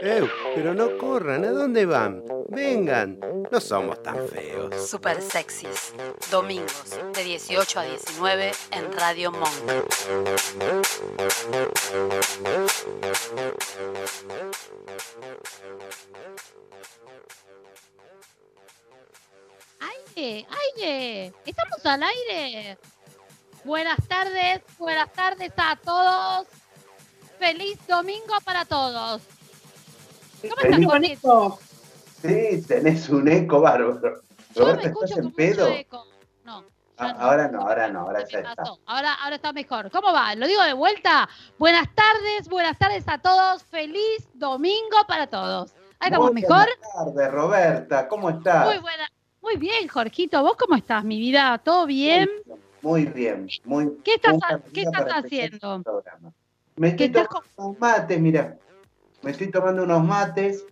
Eh, pero no corran, ¿a dónde van? Vengan, no somos tan feos. Super sexys. Domingos de 18 a 19 en Radio Monk. aire, aire, estamos al aire. Buenas tardes, buenas tardes a todos. Feliz domingo para todos. ¿Cómo estás, Juanito? Sí, tenés un eco bárbaro. Yo me escucho ¿estás en con pedo? mucho eco. No. Ah, no. ahora no, ahora no, ahora ya está. Ahora, ahora está mejor. ¿Cómo va? Lo digo de vuelta. Buenas tardes, buenas tardes a todos. Feliz domingo para todos. Ahí estamos Muy mejor. Buenas tardes, Roberta, ¿cómo estás? Muy buena. Muy bien, Jorgito. ¿Vos cómo estás, mi vida? ¿Todo bien? Muy bien, muy ¿Qué estás, qué estás haciendo? Me ¿Qué estoy estás tomando unos mates, mira. Me estoy tomando unos mates.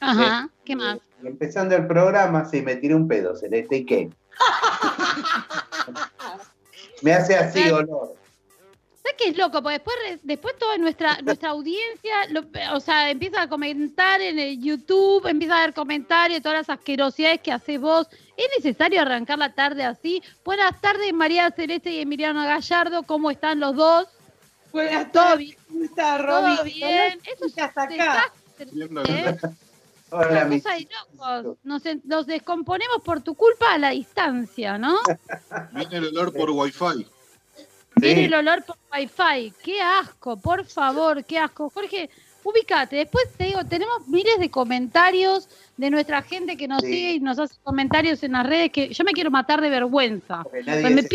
Ajá. eh, ¿Qué más? empezando el programa, sí, me tiré un pedo, Celeste, ¿y qué? me hace así Claro. olor. ¿Sabes qué es loco? Porque después, después toda nuestra, nuestra audiencia, lo- o sea, empieza a comentar en el YouTube, empieza a ver comentarios, todas las asquerosidades que haces vos. ¿Es necesario arrancar la tarde así? Buenas tardes, María Celeste y Emiliano Gallardo, ¿cómo están los dos? Buenas ¿Todo bien? ¿cómo está ¿Todo Roby? bien? Eso es Ya está acá. ¿eh? Hola, mi cosa de locos. Nos, en- nos descomponemos por tu culpa a la distancia, ¿no? Viene el olor por wifi. Viene Sí. el olor por wifi. Qué asco, por favor, qué asco. Jorge, ubicate. Después te digo, tenemos miles de comentarios de nuestra gente que nos Sí. sigue y nos hace comentarios en las redes que yo me quiero matar de vergüenza. Pues me se-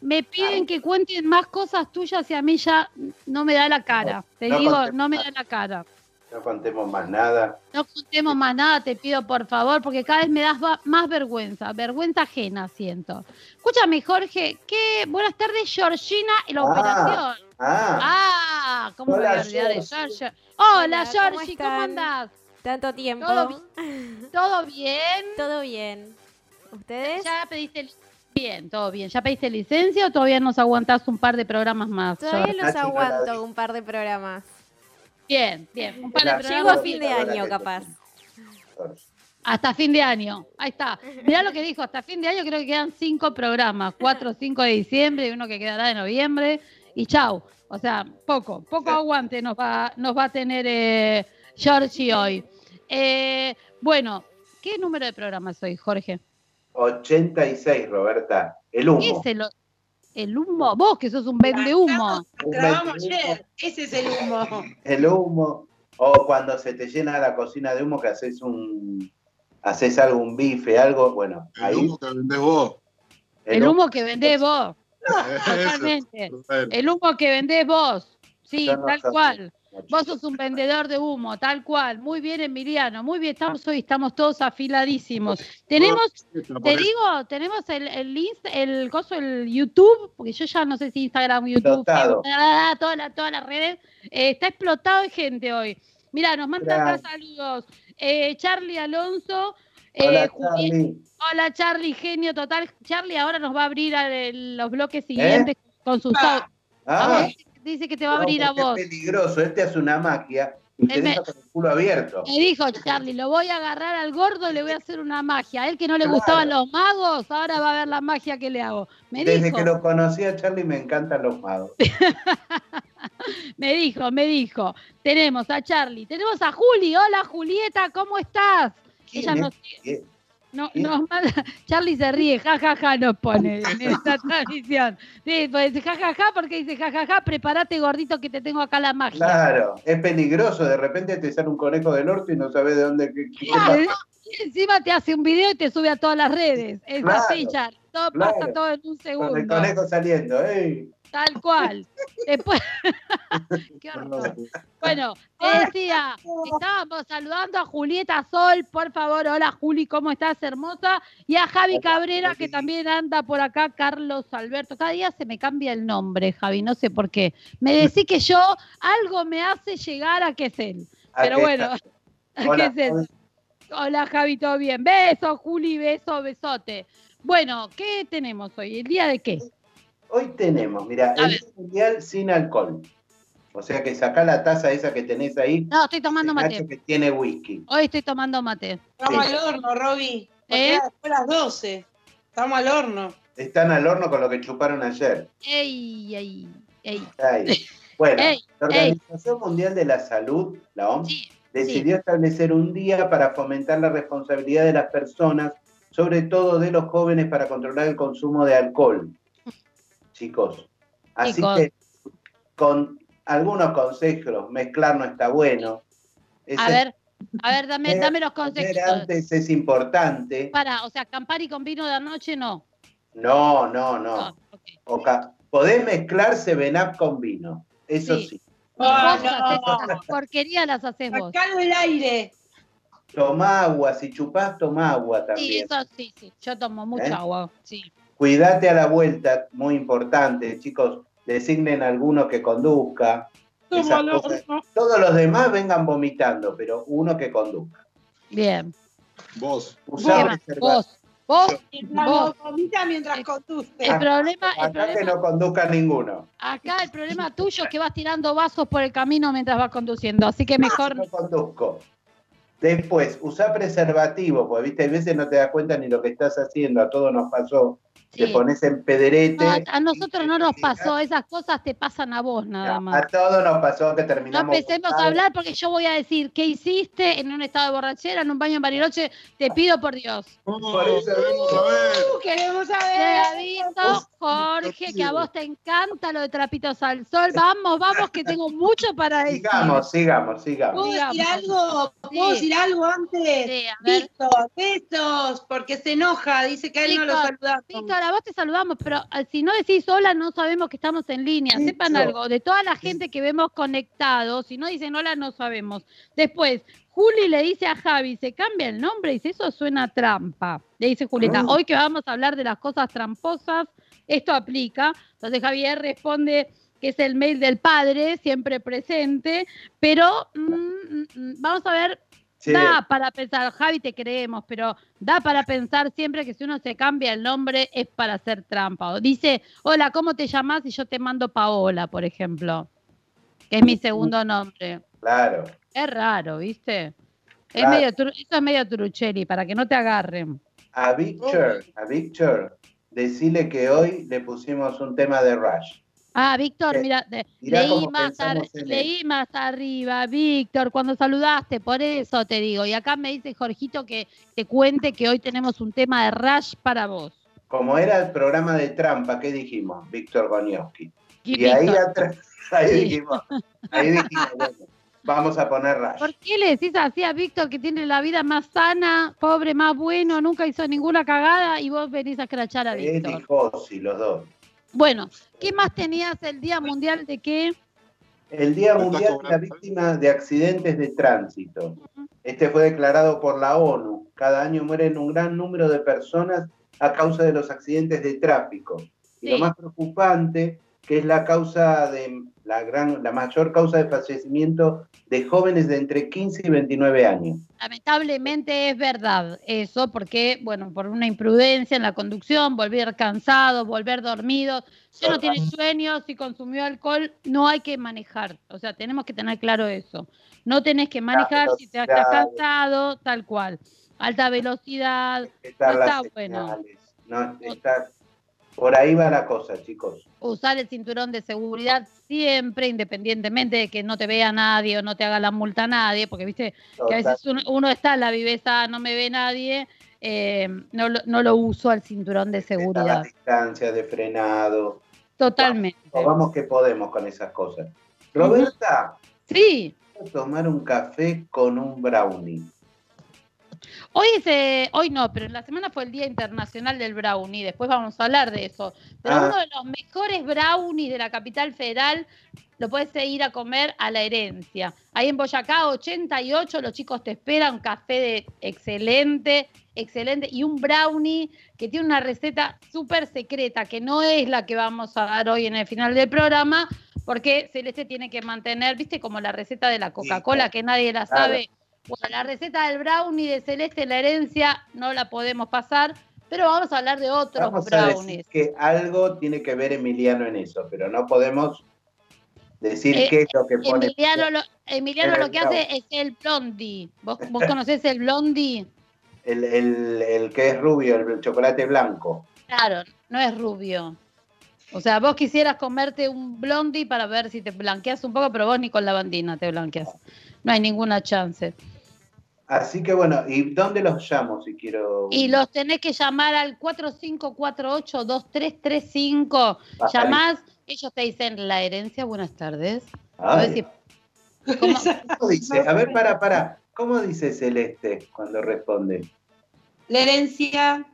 me piden que cuenten más cosas tuyas y a mí ya no me da la cara. Te No digo, contemos no me da la cara. No contemos más nada. No contemos más nada, te pido por favor, porque cada vez me das más vergüenza, vergüenza ajena siento. Escúchame, Jorge, qué buenas tardes, Georgina, en la Ah, operación. Ah, Ah, ¿cómo me voy Hola, a de. Georgie? Hola, Hola, ¿cómo Georgie, ¿cómo andás? Tanto tiempo. ¿Todo ¿Todo bien? Todo bien. ¿Ustedes? ¿Ya pediste li- bien, todo bien? ¿Ya pediste licencia o todavía nos aguantás un par de programas más? Todavía los aguanto un par de programas. Bien, bien, un par de La- Llego programas. a fin de año, capaz. Hasta fin de año. Ahí está. Mirá lo que dijo, hasta fin de año creo que quedan cinco programas, cuatro o cinco de diciembre y uno que quedará de noviembre y chau. O sea, poco, poco aguante nos va, nos va a tener eh, Georgie hoy. Eh, bueno, ¿qué número de programas hoy, Jorge? 86, Roberta. El ¿Qué humo. es el, el humo? Vos que sos un vende humo. Ayer. Ese es el humo. El humo. O cuando se te llena la cocina de humo que haces un haces algo, un bife, algo, bueno, El ahí humo que vendés vos. El humo que vendés vos, totalmente. El humo que vendés vos. Sí, no tal cual. Vos sos un vendedor de humo, tal cual. Muy bien, Emiliano. Muy bien, estamos hoy, estamos todos afiladísimos. Tenemos, te digo, tenemos el, el, el coso, el YouTube, porque yo ya no sé si Instagram, YouTube, todas las redes. eh, está explotado de gente hoy. Mira, nos mandan acá saludos. Eh, Charlie Alonso. eh, Hola, Charlie. Hola, Charlie, genio total. Charlie ahora nos va a abrir a el- los bloques siguientes con sus Ah. Ah, Dice que te va a abrir a vos. Es peligroso, este hace una magia y te me- deja con el culo abierto. Me dijo Charlie, lo voy a agarrar al gordo y le voy a hacer una magia. A él que no le Claro. gustaban los magos, ahora va a ver la magia que le hago. Me Desde dijo, que lo conocí a Charlie me encantan los magos. me dijo, me dijo. Tenemos a Charlie, tenemos a Juli. Hola Julieta, ¿cómo estás? Ella ¿Quién nos, no, manda, Charlie se ríe, jajaja nos pone en esta transmisión. Sí, pues jajaja porque dice jajaja, prepárate gordito que te tengo acá la magia. Claro, es peligroso, de repente te sale un conejo del orto y no sabes de dónde. Claro, y encima te hace un video y te sube a todas las redes. Es Claro, así, Charlie. Todo pasa todo en un Con el segundo. conejo saliendo. ¡ey! Tal cual. Después. Qué horror. Bueno, te decía, estábamos saludando a Julieta Sol, por favor, hola Juli, ¿cómo estás, hermosa? Y a Javi Cabrera, que también anda por acá, Carlos Alberto. Cada día se me cambia el nombre, Javi, no sé por qué. Me decís que yo algo me hace llegar a que es él. ¿A Pero bueno? ¿a qué es él? Hola Javi, ¿todo bien? Beso, Juli, beso, besote. Bueno, ¿qué tenemos hoy? ¿El día de qué? Hoy tenemos, mira, el ver. Mundial sin alcohol. O sea que sacá la taza esa que tenés ahí, No, estoy tomando mate. que tiene whisky. Hoy estoy tomando mate. Estamos Sí. al horno, Roby. ¿Eh? Después las 12. Estamos al horno. Están al horno con lo que chuparon ayer. Ey, ey, ey. Ahí. Bueno, Ey, la Organización Mundial de la Salud, la OMS, Sí, decidió establecer un día para fomentar la responsabilidad de las personas, sobre todo de los jóvenes, para controlar el consumo de alcohol. Chicos, así Chicos. que con algunos consejos, mezclar no está bueno. A ver, a ver, dame, dame los consejos. antes es importante. Para, o sea, Campari con vino de anoche no. No, no, no. No, ok. O ca- podés mezclar Seven Up con vino, eso Sí. sí. Ah, Vos haces no. esas porquerías las haces vos. Sacalo el aire. Toma agua, si chupás, toma agua Sí, también. eso sí, sí. Yo tomo mucha ¿Eh? agua. Sí. Cuídate a la vuelta, muy importante, chicos. Designen a alguno que conduzca. cosas. Todos los demás vengan vomitando, pero uno que conduzca. Bien. Vos. Usá Vos, vos, Vos. vomita mientras conduce. el problema, el Acá que problema, no conduzca ninguno. acá el problema tuyo es que vas tirando vasos por el camino mientras vas conduciendo, así que mejor No conduzco. Después, usá preservativo, porque viste, a veces no te das cuenta ni lo que estás haciendo, a todos nos pasó. Te pones en pedrete. No, a nosotros no nos pasó, esas cosas te pasan a vos nada A más. todos nos pasó que No terminamos. empecemos a hablar porque yo voy a decir qué hiciste en un estado de borrachera, en un baño en Bariloche, te pido por Dios. Oh, Por eso- queremos saber. Uh, queremos Te saber. aviso, Jorge, que a vos te encanta lo de trapitos al sol. Vamos, vamos, que tengo mucho para decir. Sigamos, sigamos, sigamos. ¿Puedo decir algo? ¿Puedo Sí. decir algo antes? Sí, a ver. Víctor, besos, porque se enoja, dice que a él no lo saludamos. Víctor, a vos te saludamos, pero eh, si no decís hola, no sabemos que estamos en línea. Sepan algo, de toda la gente que vemos conectados, si no dicen hola, no sabemos. Después, Juli le dice a Javi, se cambia el nombre, y dice, eso suena trampa. Le dice Julieta, Mm. hoy que vamos a hablar de las cosas tramposas, esto aplica. Entonces Javier responde que es el mail del padre, siempre presente, pero mm, mm, mm, vamos a ver Da para pensar, Javi, te creemos, pero da para pensar siempre que si uno se cambia el nombre es para hacer trampa. O dice, hola, ¿cómo te llamas? Y yo te mando Paola, por ejemplo, que es mi segundo nombre. claro. Es raro, ¿viste? Es medio eso es medio trucheri, para que no te agarren. A Victor, a Victor, decile que hoy le pusimos un tema de Rush. Ah, Víctor, Eh, mira, leí, más ar- leí más arriba, Víctor, cuando saludaste, por eso te digo. Y acá me dice Jorgito que te cuente que hoy tenemos un tema de Rush para vos. Como era el programa de trampa, ¿qué dijimos? Víctor Gonioski. Y Y ahí Víctor, atrás, ahí Sí. dijimos, ahí dijimos, bueno, vamos a poner Rush. ¿Por qué le decís así a Víctor que tiene la vida más sana, pobre, más bueno, nunca hizo ninguna cagada y vos venís a escrachar a Él y Víctor? Josi, los dos. Bueno, ¿qué más tenías el Día Mundial de qué? El Día Mundial de la. Víctima de Accidentes de Tránsito. Este fue declarado por la ONU. Cada año mueren un gran número de personas a causa de los accidentes de tráfico. Y lo más preocupante, que es la causa de la gran, la mayor causa de fallecimiento de jóvenes de entre 15 y 29 años. Lamentablemente es verdad eso, porque, bueno, por una imprudencia en la conducción, volver cansado, volver dormido, si uno tiene sueños, si consumió alcohol, no hay que manejar. O sea, tenemos que tener claro eso. No tenés que manejar si te estás cansado, tal cual. Alta velocidad, No está bueno. no está- por ahí va la cosa, chicos. Usar el cinturón de seguridad siempre, independientemente de que no te vea nadie o no te haga la multa a nadie, porque viste que a veces uno, uno está en la viveza, no me ve nadie, eh, no, lo, no lo uso al cinturón de seguridad. distancia de frenado. Totalmente. Vamos que podemos con esas cosas. Roberta, Sí, voy a tomar un café con un brownie. Hoy es, eh, hoy no, pero en la semana fue el Día Internacional del Brownie, después vamos a hablar de eso. Pero Ah. uno de los mejores brownies de la capital federal lo puedes ir a comer a la herencia. Ahí en Boyacá 88 los chicos te esperan, café de excelente, excelente, y un brownie que tiene una receta súper secreta, que no es la que vamos a dar hoy en el final del programa, porque Celeste tiene que mantener, viste, como la receta de la Coca-Cola, que nadie la sabe. Bueno, la receta del brownie de Celeste, la herencia, no la podemos pasar, pero vamos a hablar de otros Vamos a decir brownies. que algo tiene que ver Emiliano en eso, pero no podemos decir Eh, qué es lo que pone. Emiliano, lo, Emiliano lo que hace es el blondie. ¿Vos, vos conocés el blondie? El, el- el que es rubio, el chocolate blanco. Claro, no es rubio. O sea, vos quisieras comerte un blondie para ver si te blanqueas un poco, pero vos ni con la bandina te blanqueas. No hay ninguna chance. Así que bueno, ¿y dónde los llamo si quiero? Y los tenés que llamar al 4548-2335. Ah, Llamás, ellos te dicen la herencia, buenas tardes. A ver si- ¿cómo? ¿Cómo dice? A ver, para, para. ¿Cómo dice Celeste cuando responde? La herencia.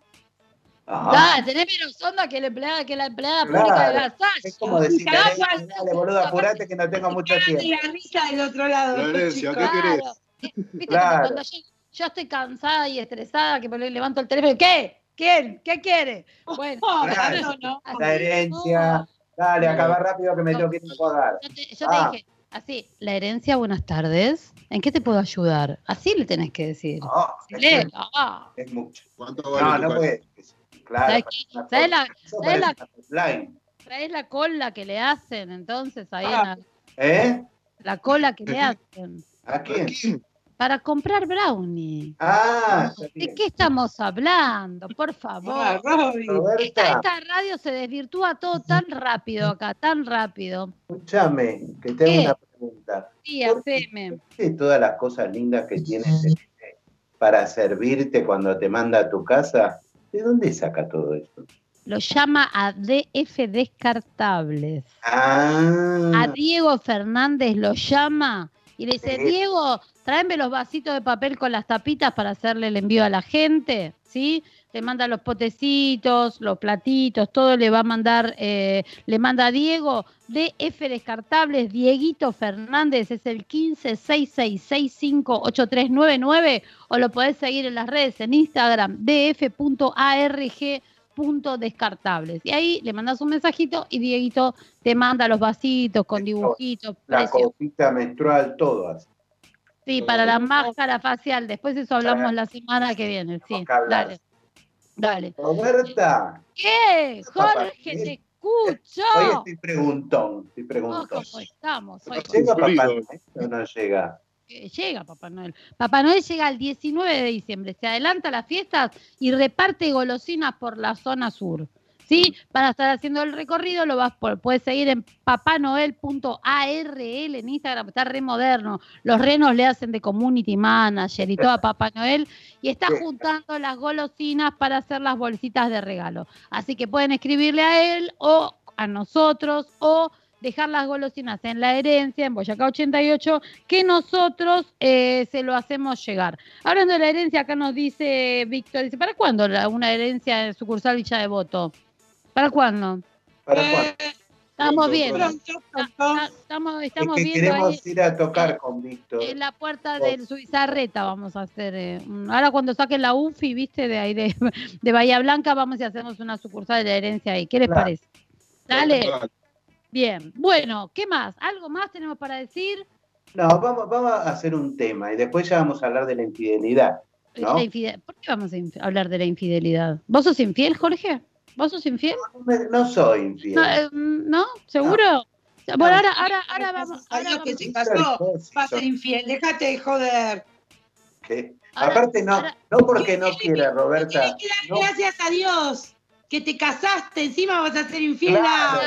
Ah, tenés menos onda que la empleada, que la empleada Claro. pública de Gasalla. Es como decir, dale, boludo, apurate que no tengo mucho tiempo. la risa del otro lado. La herencia. ¿qué querés? Viste Claro. como cuando yo, yo estoy cansada y estresada, que me levanto el teléfono. ¿Qué? ¿Quién? ¿Qué quiere? Bueno, Claro. no, no. La herencia. Dale, acaba rápido que me tengo que ir a jugar. yo te, yo te Ah. dije, así, la herencia, buenas tardes. ¿En qué te puedo ayudar? Así le tenés que decir. No, es, ah. es mucho. ¿Cuánto No, vale no puede. Claro. ¿Sabes parece qué? una ¿Sabes cosa. la- la cola que le hacen, entonces, ahí en Ah. la, ¿Eh? la cola que le hacen. ¿A quién? Para comprar brownie. Ah, ¿De qué estamos hablando? Por favor. Ah. Esta, esta radio se desvirtúa todo tan rápido acá, tan rápido. escúchame, que te hago ¿Qué? una pregunta. Sí, ¿Por qué? haceme. de todas las cosas lindas que tiene Celeste para servirte cuando te manda a tu casa, ¿de dónde saca todo eso? Lo llama a DF Descartables. A Ah, Diego Fernández lo llama y le dice. Diego, tráeme los vasitos de papel con las tapitas para hacerle el envío a la gente, ¿sí? Le manda los potecitos, los platitos, todo le va a mandar, eh, le manda a Diego, DF Descartables, Dieguito Fernández, es el 1566658399, o lo podés seguir en las redes, en Instagram, df.arg.descartables. Y ahí le mandas un mensajito y Dieguito te manda los vasitos con dibujitos. la copita menstrual, todo así. Sí, para la máscara facial. Después eso hablamos la semana que viene. Sí, que dale. Dale. Roberta, ¿Qué? Jorge, ¿qué? te escucho. hoy estoy preguntón, estoy Oh, preguntón. ¿Cómo estamos? Hoy ¿Llega Papá. Noel o no llega? que llega Papá Noel. Papá Noel llega el 19 de diciembre. Se adelanta las fiestas y reparte golosinas por la zona sur. ¿Sí? Para estar haciendo el recorrido lo vas por, puedes seguir en papanoel.arl en Instagram, está re moderno. Los renos le hacen de community manager y todo a Papá Noel y está juntando las golosinas para hacer las bolsitas de regalo. Así que pueden escribirle a él o a nosotros o dejar las golosinas en la herencia, en Boyacá 88, que nosotros eh, se lo hacemos llegar. Hablando de la herencia, acá nos dice Víctor, dice, ¿para cuándo una herencia en sucursal Villa de Voto? ¿Para cuándo? ¿Para Eh, cuándo? Estamos viendo. Ah, ah, Estamos, Es estamos que viendo queremos ahí ir a tocar con Víctor. en la puerta del Suizarreta vamos a hacer. eh, ahora cuando saquen la UFI, viste, de ahí de, de Bahía Blanca, vamos y hacemos una sucursal de la herencia ahí. ¿Qué les Claro. parece? Dale. Bien. Bueno, ¿qué más? ¿Algo más tenemos para decir? No, vamos, vamos a hacer un tema y después ya vamos a hablar de la infidelidad. ¿No? La infide- ¿Por qué vamos a hablar de la infidelidad? ¿Vos sos infiel, Jorge? ¿Vos sos infiel? No, me- no soy infiel. No, eh, ¿no? ¿Seguro? Bueno, ahora, ahora, ahora vamos. Ahora Adiós, que vamos. se casó, va a ser infiel. Déjate de joder. ¿Qué? Ahora- Aparte, no, ahora- no porque no quiera, Roberta. Tienes que dar No, gracias a Dios que te casaste, encima vas a ser infiel. Claro.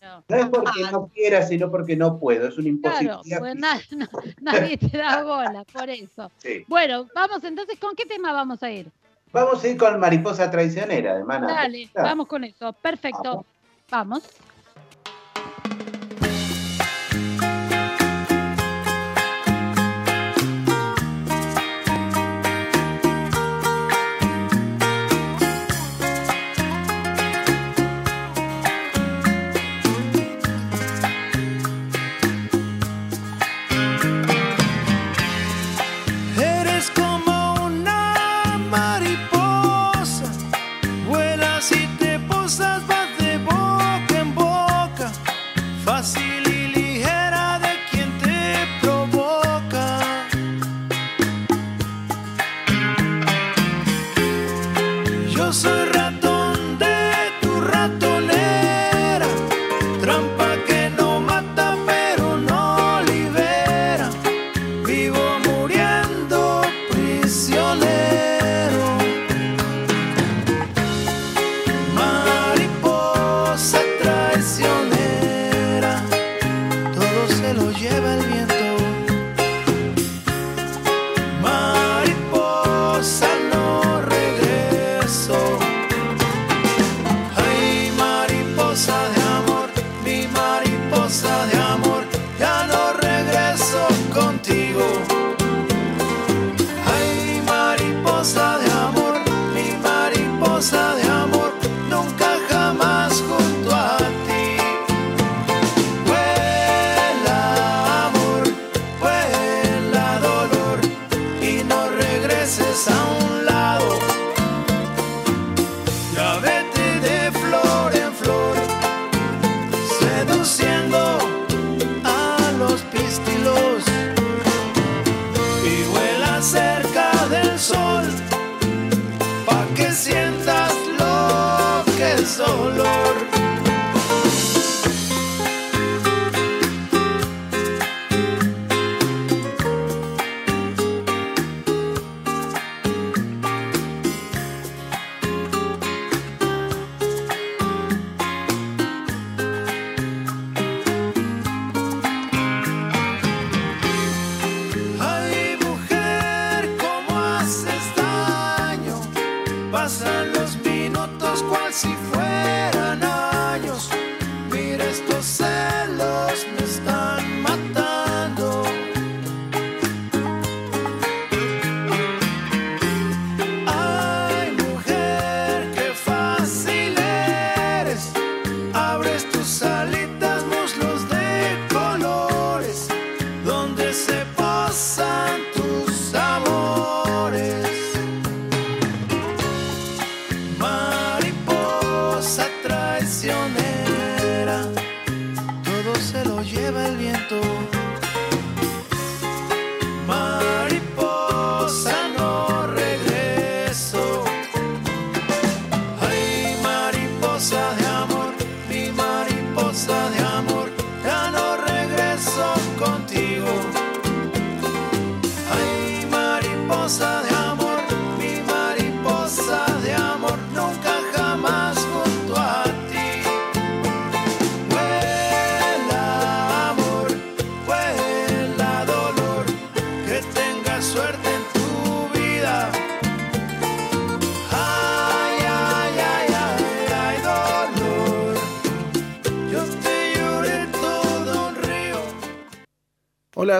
Claro, no es porque no quiera, sino porque no puedo. Es una claro, imposibilidad. pues na- no- nadie te da bola por eso. Sí. Bueno, vamos entonces, ¿con qué tema vamos a ir? Vamos a ir con Mariposa Traicionera, de Maná. Dale, vamos con eso. Perfecto. Vamos.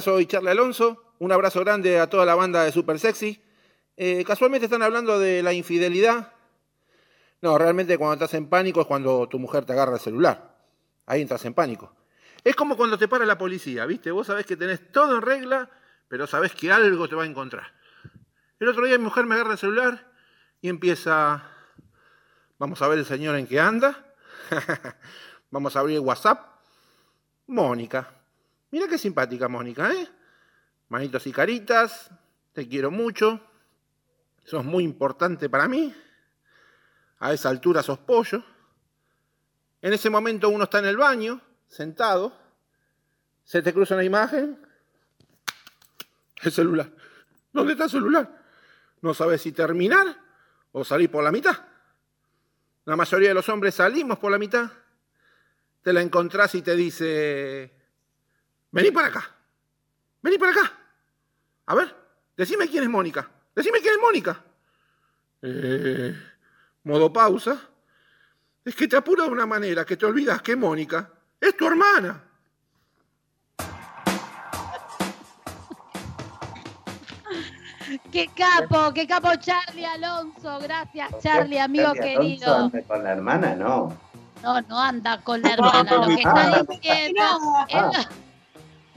Soy Charlie Alonso. Un abrazo grande a toda la banda de Super Sexy. Eh, casualmente están hablando de la infidelidad. No, realmente cuando estás en pánico es cuando tu mujer te agarra el celular. Ahí entras en pánico. Es como cuando te para la policía, ¿viste? Vos sabés que tenés todo en regla, pero sabés que algo te va a encontrar. El otro día mi mujer me agarra el celular y empieza... Vamos a ver el señor en qué anda. Vamos a abrir WhatsApp. Mónica. Mira qué simpática Mónica, ¿eh? Manitos y caritas, te quiero mucho, sos muy importante para mí, a esa altura sos pollo. En ese momento uno está en el baño, sentado, se te cruza una imagen, el celular. ¿Dónde está el celular? No sabes si terminar o salir por la mitad. La mayoría de los hombres salimos por la mitad. Te la encontrás y te dice, vení para acá, vení para acá. A ver, decime quién es Mónica, decime quién es Mónica. Eh, modo pausa. Es que te apura de una manera que te olvidas que Mónica es tu hermana. Qué capo, qué capo Charlie Alonso. Gracias, Charlie, amigo Charlie Alonso querido. anda Con la hermana, no. No, no anda con la hermana. Lo que está diciendo es la- Qué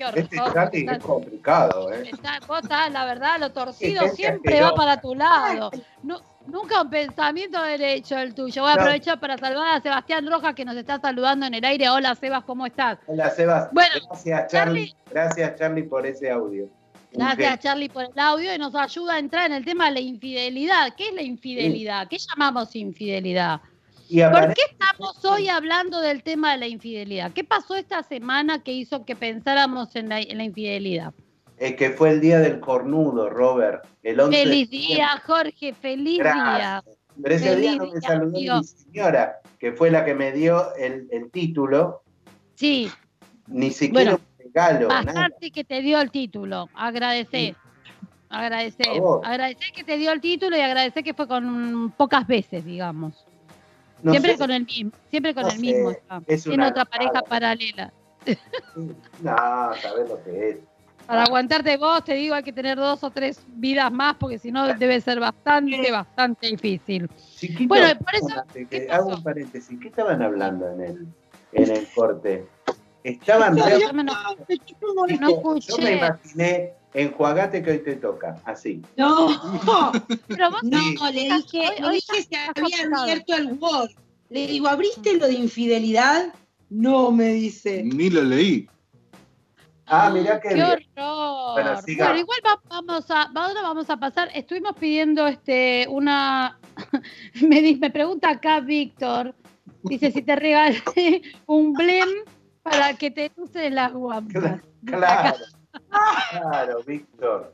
horror. Este Charlie es complicado, ¿eh? Está- vos estás, la verdad, lo torcido Gente siempre va para tu lado. Nu- nunca un pensamiento derecho el tuyo. Voy a No. aprovechar para saludar a Sebastián Rojas que nos está saludando en el aire. Hola, Sebas, ¿cómo estás? Hola, Sebas. Bueno, gracias, Charlie. Gracias, Charlie, por ese audio. Gracias, Charlie, por el audio y nos ayuda a entrar en el tema de la infidelidad. ¿Qué es la infidelidad? ¿Qué llamamos infidelidad? Y ¿Por qué estamos hoy hablando del tema de la infidelidad? ¿Qué pasó esta semana que hizo que pensáramos en la, en la infidelidad? Es que fue el día del cornudo, Robert. El 11 de Feliz día, Jorge, feliz Gracias. día. Pero ese día no me día, saludó tío. mi señora, que fue la que me dio el, el título, Sí, ni siquiera Bueno, un regalo, bastante que te dio el título. Agradecer. Agradecer. Agradecer que te dio el título y agradecer que fue con pocas veces, digamos. No siempre sé, con el mismo, siempre con no el mismo. una otra pareja paralela. No, sabés lo que es. Para aguantarte vos, te digo, hay que tener dos o tres vidas más, porque si no debe ser bastante, bastante difícil. Chiquito, Bueno, por eso- hago un paréntesis. ¿Qué estaban hablando en el, en el corte? Estaban re- yo- no, no Chico, Yo me imaginé, enjuagate que hoy te toca, así. No, Pero vos no, Sí. le dije, hoy le dije está había complicado. abierto el Word. Le digo, ¿abriste lo de infidelidad? No, me dice. Ni lo leí. Ah, mirá qué ¡Qué horror! Bueno, igual va- vamos a, ahora vamos a pasar. Estuvimos pidiendo este una. me, me pregunta acá Víctor. Dice si te regalé un blem para que te uses las guampas. Claro, claro, Víctor.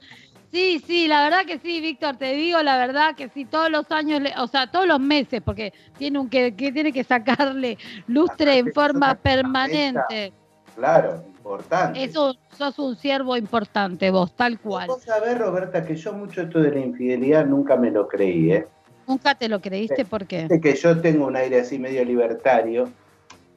Sí, sí, la verdad que sí, Víctor, te digo la verdad que sí, todos los años, o sea, todos los meses, porque tiene un que, que tiene que sacarle lustre en forma permanente. Claro, importante. Eso, sos un siervo importante vos, tal cual. Vos sabés, Roberta, que yo mucho esto de la infidelidad nunca me lo creí, ¿eh? Nunca te lo creíste, ¿por qué? Viste que yo tengo un aire así medio libertario.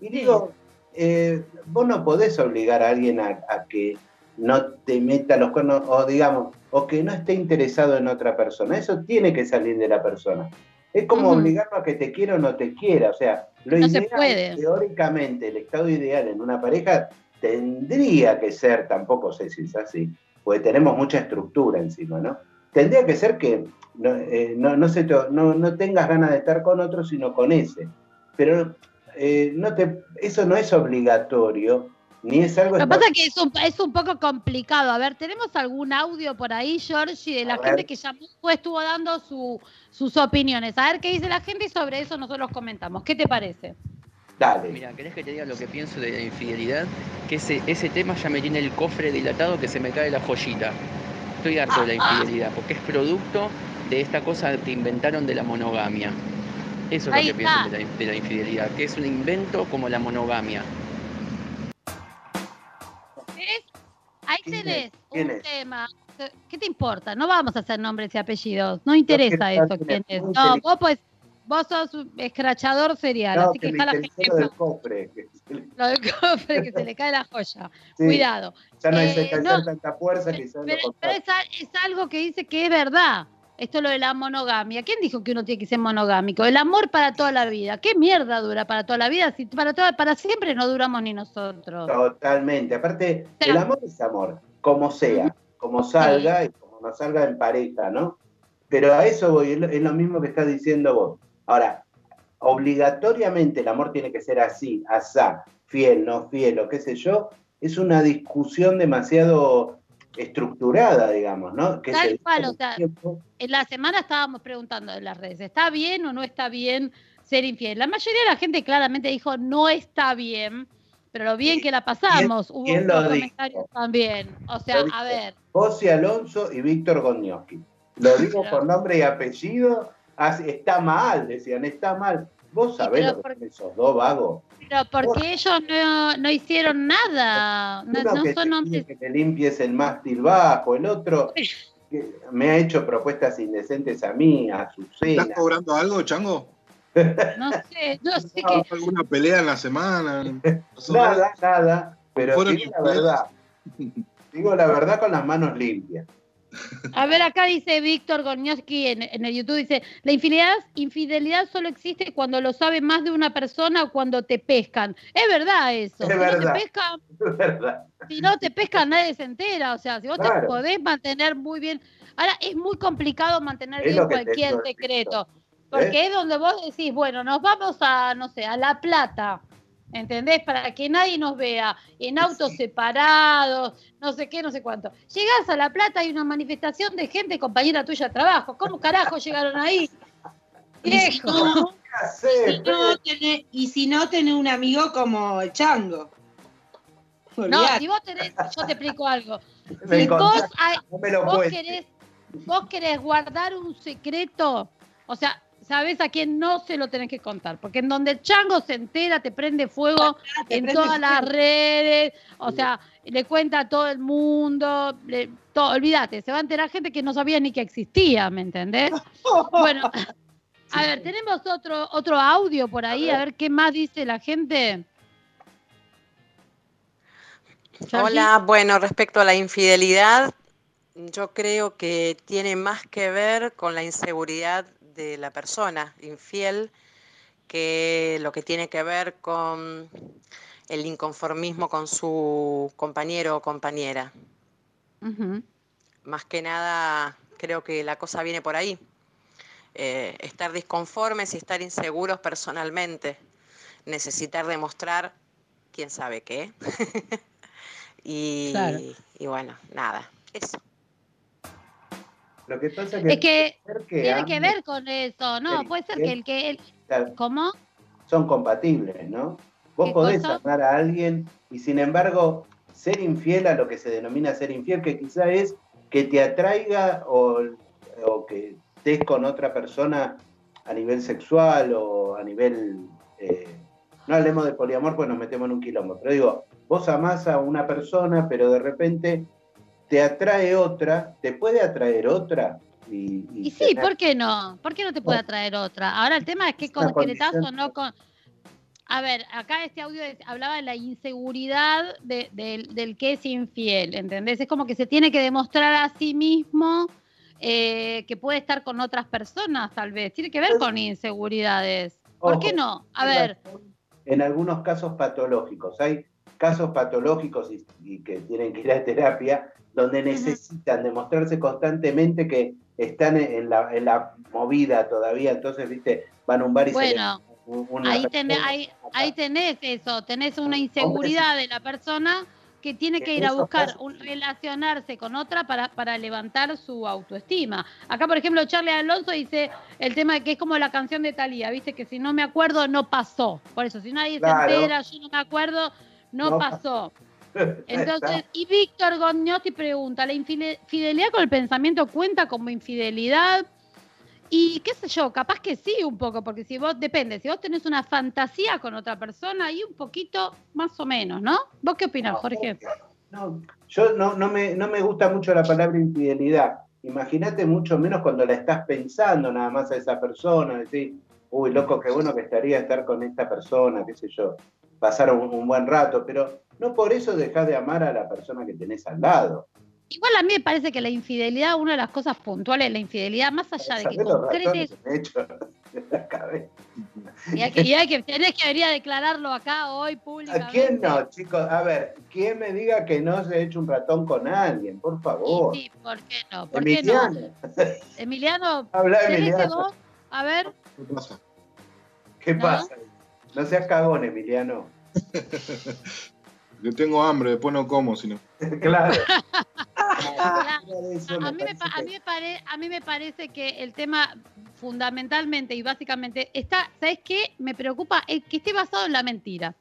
Y digo, eh, vos no podés obligar a alguien a, a que no te meta los cuernos, o digamos, o que no esté interesado en otra persona. Eso tiene que salir de la persona. Es como Ujú. obligarlo a que te quiera o no te quiera. O sea, lo No se ideal, puede. teóricamente, el estado ideal en una pareja tendría que ser, tampoco sé si es así, porque tenemos mucha estructura encima, ¿no? Tendría que ser que no, eh, no, no, se te- no, no tengas ganas de estar con otro, sino con ese. Pero eh, no te, eso no es obligatorio, ni es algo... Lo que pasa es que es un, es un poco complicado. A ver, ¿tenemos algún audio por ahí, Georgie, de la A gente ver. que llamó pues estuvo dando su- sus opiniones? A ver qué dice la gente y sobre eso nosotros comentamos. ¿Qué te parece? Dale. Mira, ¿querés que te diga lo que pienso de la infidelidad? Que ese, ese tema ya me tiene el cofre dilatado que se me cae la joyita. Estoy harto de la infidelidad, porque es producto de esta cosa que inventaron de la monogamia. Eso es Ahí lo que pienso está. de la, de la infidelidad, que es un invento como la monogamia. Tenés ¿Quién un es? tema. ¿Qué te importa? No vamos a hacer nombres y apellidos. No interesa eso quién es. No, vos pues, vos sos un escrachador serial, No, así que que la gente lo del cofre. que se le- Lo del cofre que se le cae la joya. Sí, Cuidado. Ya no Eh, hay hacer no. tanta fuerza que Pero, pero es, es algo que dice que es verdad. Esto lo de la monogamia. ¿Quién dijo que uno tiene que ser monogámico? El amor para toda la vida. ¿Qué mierda dura para toda la vida? Si para toda, para siempre no duramos ni nosotros. Totalmente. Aparte, sea, el amor es amor, como sea, como salga y como no salga en pareja, ¿no? Pero a eso voy, es lo, es lo mismo que estás diciendo vos. Ahora, obligatoriamente el amor tiene que ser así, asá, fiel, no fiel, o qué sé yo, es una discusión demasiado estructurada, digamos, ¿no? Que Tal cual, o sea, tiempo- En la semana estábamos preguntando en las redes, ¿está bien o no está bien ser infiel? La mayoría de la gente claramente dijo no está bien, pero lo bien que la pasamos. Hubo quién lo otros dijo? comentarios también. O sea, a ver, José Alonso y Víctor Goñoski. Lo digo Pero- con nombre y apellido. está mal, decían, está mal. Vos sabés lo que por- son esos dos vagos. Pero porque ellos no, no hicieron nada, no, Uno no que son te que le limpies el mástil bajo, el otro que me ha hecho propuestas indecentes a mí, a Azucena. ¿Estás cobrando algo, Chango? No sé, no sé No, qué. ¿Alguna pelea en la semana? Nada, nada, pero digo la verdad. Digo la verdad con las manos limpias. A ver, acá dice Víctor Gornioski en, en el YouTube, dice, la infidelidad, infidelidad solo existe cuando lo sabe más de una persona o cuando te pescan. Es verdad eso. Es si no te pescan, Es verdad. si no te pescan nadie se entera. O sea, si vos te podés mantener muy bien. Ahora, es muy complicado mantener Es bien te cualquier secreto. ¿Eh? Porque es donde vos decís, bueno, nos vamos a, no sé, a La Plata. ¿Entendés? Para que nadie nos vea en autos separados, no sé qué, no sé cuánto. Llegás a La Plata, hay una manifestación de gente, compañera tuya de trabajo. ¿Cómo carajo llegaron ahí? Y no, y no tenés- y si no tenés un amigo como el chango. No, si vos tenés, yo te explico algo. Me Si vos, hay- no me lo vos cuentes. querés, vos querés guardar un secreto, o sea, sabés a quién no se lo tenés que contar, porque en donde el chango se entera te prende fuego te en prende todas las redes, o sea, le cuenta a todo el mundo, le- todo, olvídate, se va a enterar gente que no sabía ni que existía, ¿me entendés? Bueno, a ver, tenemos otro, otro audio por ahí, a ver. qué más dice la gente. Hola, bueno, respecto a la infidelidad, yo creo que tiene más que ver con la inseguridad de la persona infiel que lo que tiene que ver con el inconformismo con su compañero o compañera. Más que nada, creo que la cosa viene por ahí. Eh, estar disconformes y estar inseguros personalmente. Necesitar demostrar quién sabe qué. y, Claro. y bueno, nada, eso. Lo que pasa que, Es que tiene que ver con eso, ¿no? Puede ser que el que claro, ¿cómo? son compatibles, ¿no? Vos ¿Qué podés cosa? amar a alguien y sin embargo ser infiel a lo que se denomina ser infiel, que quizá es que te atraiga o, o que estés con otra persona a nivel sexual o a nivel... eh, no hablemos de poliamor pues nos metemos en un quilombo, pero digo, vos amás a una persona, pero de repente te atrae otra, te puede atraer otra. Y, Y sí, ¿por qué no? ¿Por qué no te puede atraer otra? Ahora el tema es que una concretás o no con... A ver, acá este audio hablaba de la inseguridad de- del, del que es infiel, ¿entendés? Es como que se tiene que demostrar a sí mismo eh, que puede estar con otras personas, tal vez. Tiene que ver con inseguridades. ¿Por qué no? A ver, en algunos casos patológicos. Hay casos patológicos y, y que tienen que ir a terapia donde necesitan demostrarse constantemente que están en la, en la movida todavía. Entonces, viste, van a un bar y se bueno, le- un- una ahí, tenés, ahí, ahí tenés eso, tenés una inseguridad de la persona que tiene que ir a buscar un- relacionarse con otra para, para levantar su autoestima. Acá, por ejemplo, Charlie Alonso dice el tema de que es como la canción de Talía, viste que si no me acuerdo, no pasó. Por eso, si nadie Claro. se entera, yo no me acuerdo, no, No pasó. Entonces, y Víctor Gognotti pregunta, ¿la infide- fidelidad con el pensamiento cuenta como infidelidad? Y qué sé yo, capaz que sí un poco, porque si vos, depende, si vos tenés una fantasía con otra persona, ahí un poquito más o menos, ¿no? ¿Vos qué opinás, Jorge? No, yo no, no, me, no me gusta mucho la palabra infidelidad. Imagínate mucho menos cuando la estás pensando nada más a esa persona, decir, uy, loco, qué bueno que estaría estar con esta persona, qué sé yo, pasar un, un buen rato, pero no por eso dejás de amar a la persona que tenés al lado. Igual a mí me parece que la infidelidad, una de las cosas puntuales de la infidelidad, más allá de que ¿Sabés los concretes, y hay que, y hay que tenés que venir a declararlo acá hoy ¿A públicamente. quién no, chicos? A ver, ¿quién me diga que no se ha hecho un ratón con alguien? Por favor. Sí, ¿por qué no? ¿Por qué no? Emiliano, Emiliano, Habla, ¿tenés Emiliano. vos? A ver, ¿Qué pasa? ¿qué ¿No? pasa? No seas cagón, Emiliano. Yo tengo hambre, después no como, sino. claro. a, mí me, pa- a, mí me pare- a mí me parece que el tema fundamentalmente y básicamente está, ¿sabes qué? Me preocupa el que esté basado en la mentira.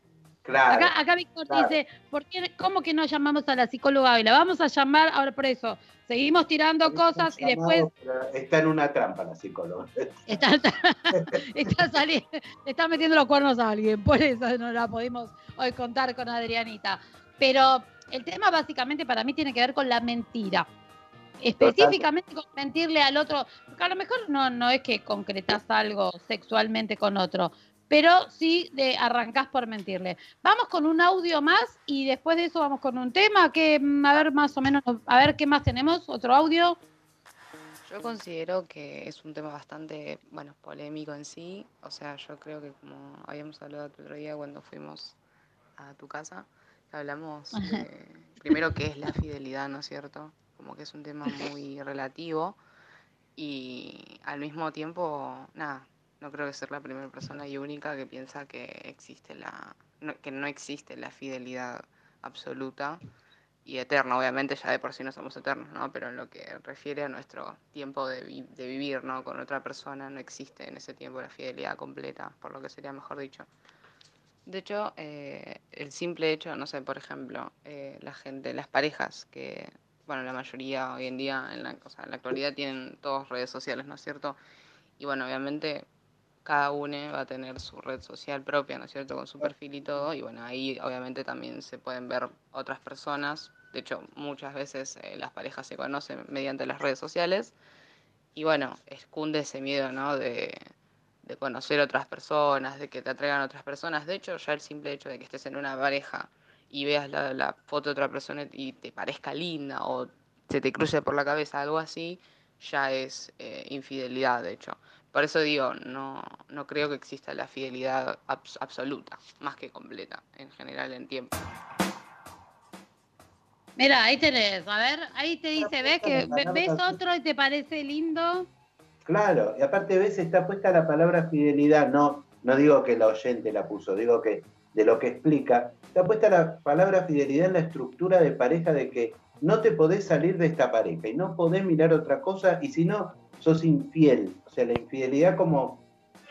Claro. Acá, acá Víctor claro. dice, ¿por qué, ¿cómo que no llamamos a la psicóloga y la vamos a llamar ahora por eso? Seguimos tirando cosas y después Está en una trampa la psicóloga. está, está saliendo, está metiendo los cuernos a alguien, por eso no la pudimos hoy contar con Adrianita. Pero el tema básicamente para mí tiene que ver con la mentira. Específicamente con mentirle al otro, porque a lo mejor no, no es que concretás algo sexualmente con otro, pero sí de arrancás por mentirle. Vamos con un audio más y después de eso vamos con un tema que, mm, a ver, más o menos, a ver qué más tenemos, otro audio. Yo considero que es un tema bastante, bueno, polémico en sí. O sea, yo creo que como habíamos hablado el otro día cuando fuimos a tu casa, que hablamos de, primero qué es la fidelidad, ¿no es cierto? Como que es un tema muy relativo y al mismo tiempo, nada, no creo que ser la primera persona y única que piensa que existe la, no- que no existe la fidelidad absoluta y eterna. Obviamente ya de por sí no somos eternos, ¿no? Pero en lo que refiere a nuestro tiempo de, de vivir, ¿no? Con otra persona no existe en ese tiempo la fidelidad completa, por lo que sería mejor dicho. De hecho, eh, el simple hecho, no sé, por ejemplo, eh, la gente, las parejas que, bueno, la mayoría hoy en día, en la, o en la actualidad tienen todos redes sociales, ¿no es cierto? Y bueno, obviamente cada uno va a tener su red social propia, ¿no es cierto? Con su perfil y todo. Y bueno, ahí obviamente también se pueden ver otras personas. De hecho, muchas veces eh, las parejas se conocen mediante las redes sociales. Y bueno, escunde ese miedo, ¿no? De, conocer otras personas, de que te atraigan otras personas. De hecho, ya el simple hecho de que estés en una pareja y veas la, la foto de otra persona y te parezca linda o se te cruce por la cabeza algo así, ya es eh, infidelidad, de hecho. Por eso digo, no, no creo que exista la fidelidad abs- absoluta, más que completa, en general en tiempo. Mira, ahí tenés, a ver, ahí te dice, ves que ve- ves otro y te parece lindo. Claro, y aparte ves, está puesta la palabra fidelidad, no, no digo que la oyente la puso, digo que de lo que explica, está puesta la palabra fidelidad en la estructura de pareja de que no te podés salir de esta pareja y no podés mirar otra cosa y si no, sos infiel. O sea, la infidelidad como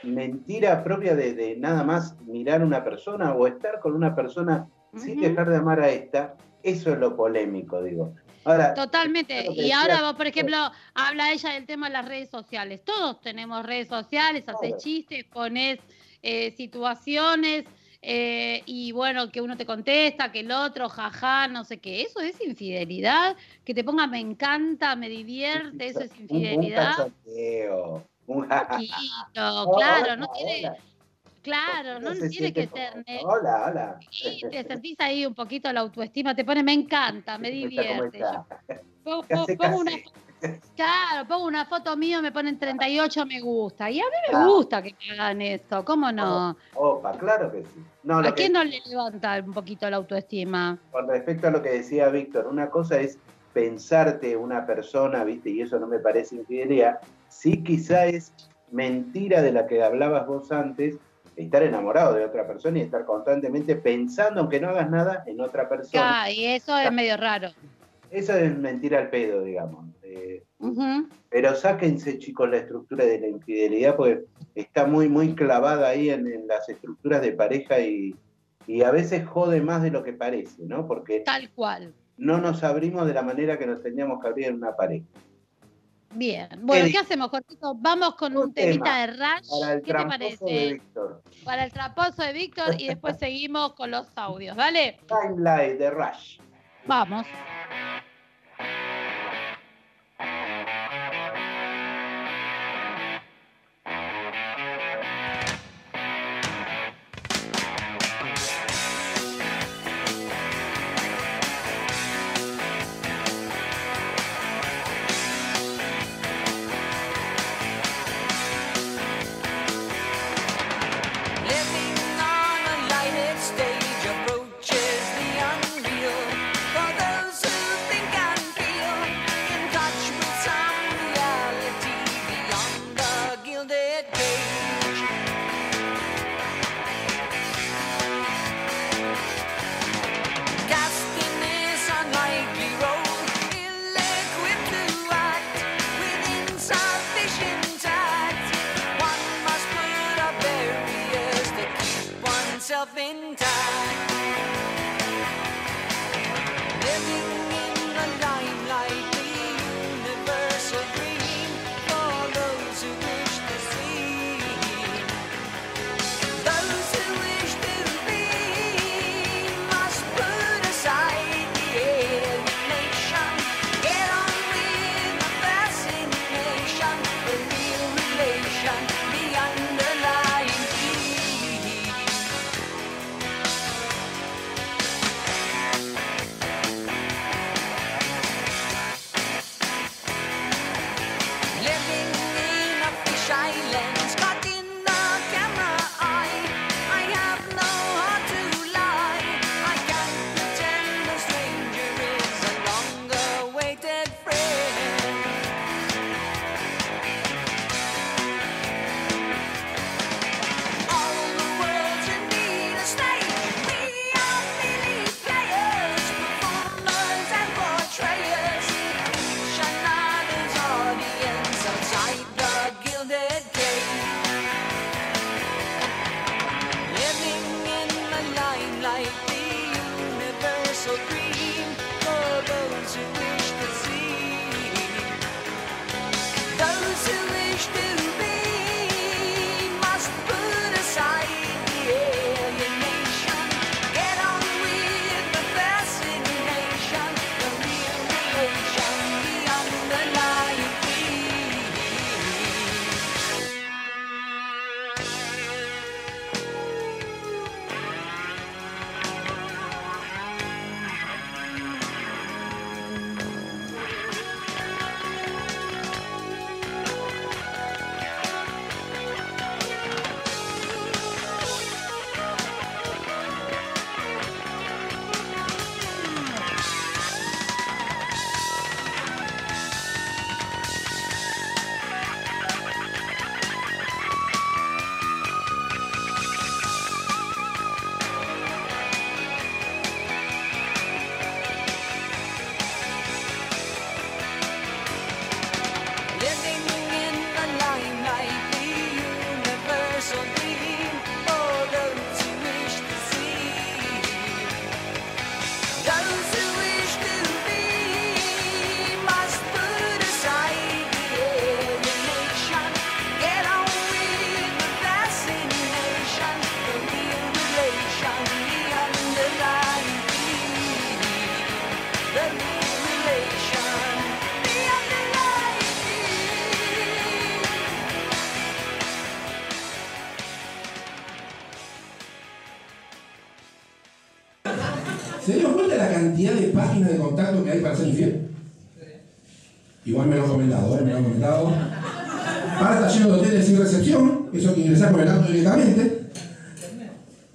mentira propia de, de nada más mirar a una persona o estar con una persona sin dejar de amar a esta, eso es lo polémico, digo. Ahora, Totalmente. Y ahora vos, por ejemplo, habla ella del tema de las redes sociales. Todos tenemos redes sociales, haces chistes, pones eh, situaciones eh, y bueno, que uno te contesta, que el otro, jaja, no sé qué. Eso es infidelidad. Que te ponga me encanta, me divierte, eso es un, un infidelidad. cachondeo. Un Poquito, claro, no tiene, claro, no tiene que ser. Hola, hola. Sí, te sentís ahí un poquito la autoestima, te pone me encanta, me ¿Cómo divierte. Pongo, ¿Qué hace, pongo qué una? Claro, pongo una foto mío, me ponen 38 me gusta. Y a mí me Ah. gusta que me hagan esto, ¿cómo no? Opa, claro que sí. No, ¿A que- quién no le levanta un poquito la autoestima? Con respecto a lo que decía Víctor, una cosa es pensarte una persona, ¿viste? Y eso no me parece infidelidad. Sí, quizá es mentira de la que hablabas vos antes, estar enamorado de otra persona y estar constantemente pensando, aunque no hagas nada, en otra persona. Ah, y eso es medio raro. Eso es mentira al pedo, digamos. Eh, pero sáquense, chicos, la estructura de la infidelidad, porque está muy, muy clavada ahí en, en las estructuras de pareja y, y a veces jode más de lo que parece, ¿no? Porque Tal cual. no nos abrimos de la manera que nos teníamos que abrir en una pareja. Bien. Bueno, ¿qué dice? hacemos, Cortito? Vamos con un temita de Rush. Para el ¿Qué te de parece? Víctor. Para el traposo de Víctor y después seguimos con los audios. Dale, Timeline de Rush. Vamos.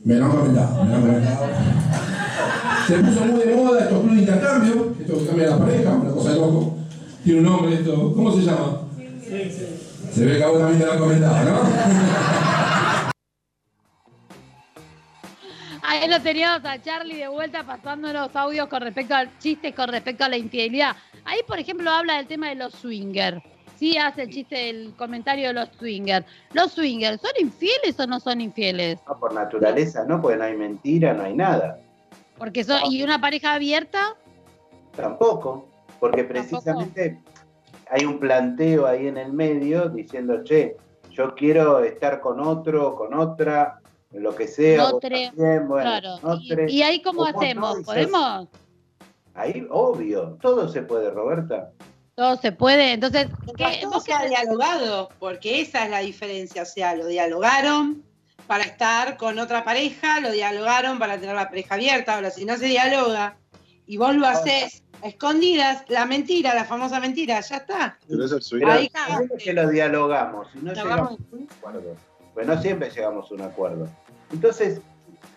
Me lo han comentado, me lo han comentado. Se puso muy de moda estos clubes de intercambio, esto que cambia la pareja, una cosa de loco. Tiene un nombre esto, ¿cómo se llama? Se ve que a vos también te lo han comentado, ¿no? Ahí lo teníamos a Charlie de vuelta pasando los audios con respecto al chistes con respecto a la infidelidad. Ahí, por ejemplo, habla del tema de los swingers. Hace el chiste del comentario de los swingers. ¿Los swingers son infieles o no son infieles? No, por naturaleza, ¿no? Porque no hay mentira, no hay nada. Porque son, ¿Y una pareja abierta? Tampoco, porque precisamente hay un planteo ahí en el medio diciendo, che, yo quiero estar con otro, con otra, lo que sea. vos Notre, también, bueno, claro. notre. ¿Y ahí cómo hacemos? ¿Podemos? Ahí, obvio, todo se puede, Roberta. Todo se puede. Entonces, ¿qué, todo vos sea qué- dialogado, porque esa es la diferencia. O sea, lo dialogaron para estar con otra pareja, lo dialogaron para tener la pareja abierta. Ahora, si no se dialoga y vos lo haces a escondidas, la mentira, la famosa mentira, ya está. Pero es Ahí sabemos que lo dialogamos y no llegamos a un acuerdo. Pues no siempre llegamos a un acuerdo. Entonces,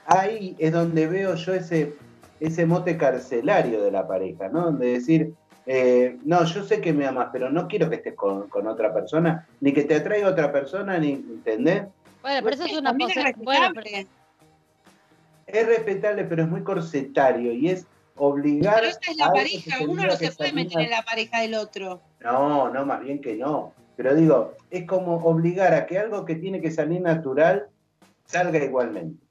ahí es donde veo yo ese, ese mote carcelario de la pareja, ¿no? Donde decir, eh, no, yo sé que me amas, pero no quiero que estés con, con otra persona, ni que te atraiga otra persona, ni, ¿entendés? Bueno, pero eso es una También es pose- Bueno, pero- Es respetable, pero es muy corsetario y es obligar Pero esa es la pareja, uno no se puede meter en la pareja del otro. No, no, más bien que no. Pero digo, es como obligar a que algo que tiene que salir natural salga igualmente.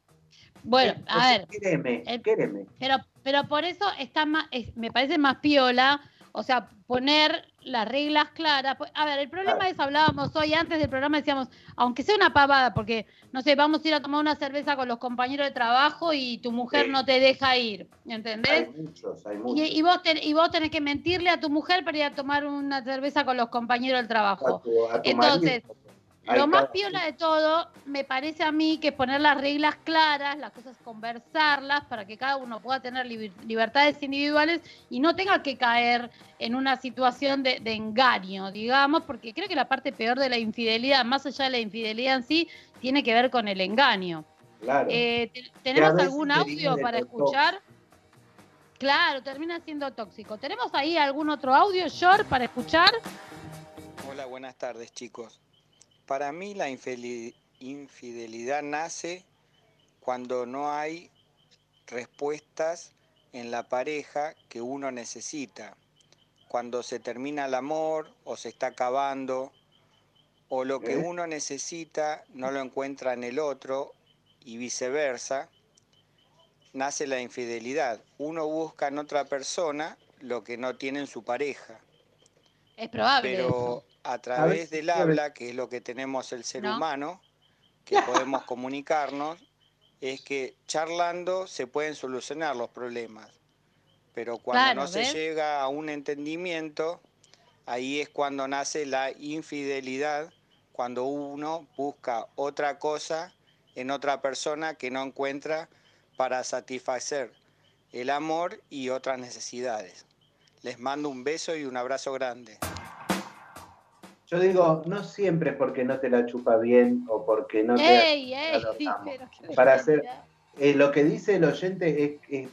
bueno, a ver, Créeme, créeme. pero, pero por eso está más, es- me parece más piola, o sea, poner las reglas claras. Pues, A ver, el problema es, hablábamos hoy, antes del programa decíamos, aunque sea una pavada, porque, no sé, vamos a ir a tomar una cerveza con los compañeros de trabajo y tu mujer Sí. no te deja ir, ¿entendés? Hay muchos, hay muchos. Y, y vos ten- y vos tenés que mentirle a tu mujer para ir a tomar una cerveza con los compañeros del trabajo. A tu- a tu Entonces, marido. Ahí Lo más piola de todo, me parece a mí que es poner las reglas claras, las cosas conversarlas para que cada uno pueda tener liber- libertades individuales y no tenga que caer en una situación de, de engaño, digamos, porque creo que la parte peor de la infidelidad, más allá de la infidelidad en sí, tiene que ver con el engaño. Claro. Eh, ¿Tenemos algún audio para escuchar? Claro, termina siendo tóxico. ¿Tenemos ahí algún otro audio, Short, para escuchar? Hola, buenas tardes chicos. Para mí la infidelidad nace cuando no hay respuestas en la pareja que uno necesita. Cuando se termina el amor o se está acabando o lo que uno necesita no lo encuentra en el otro y viceversa, nace la infidelidad. Uno busca en otra persona lo que no tiene en su pareja. Es probable. Pero a través del habla, que es lo que tenemos el ser ¿No? humano, que podemos comunicarnos, es que charlando se pueden solucionar los problemas. Pero cuando Claro, no se ¿ves? llega a un entendimiento, ahí es cuando nace la infidelidad, cuando uno busca otra cosa en otra persona que no encuentra para satisfacer el amor y otras necesidades. Les mando un beso y un abrazo grande. Yo digo, no siempre es porque no te la chupa bien o porque no te ¡Ey, qué Para hacer, eh, lo que dice el oyente es, es,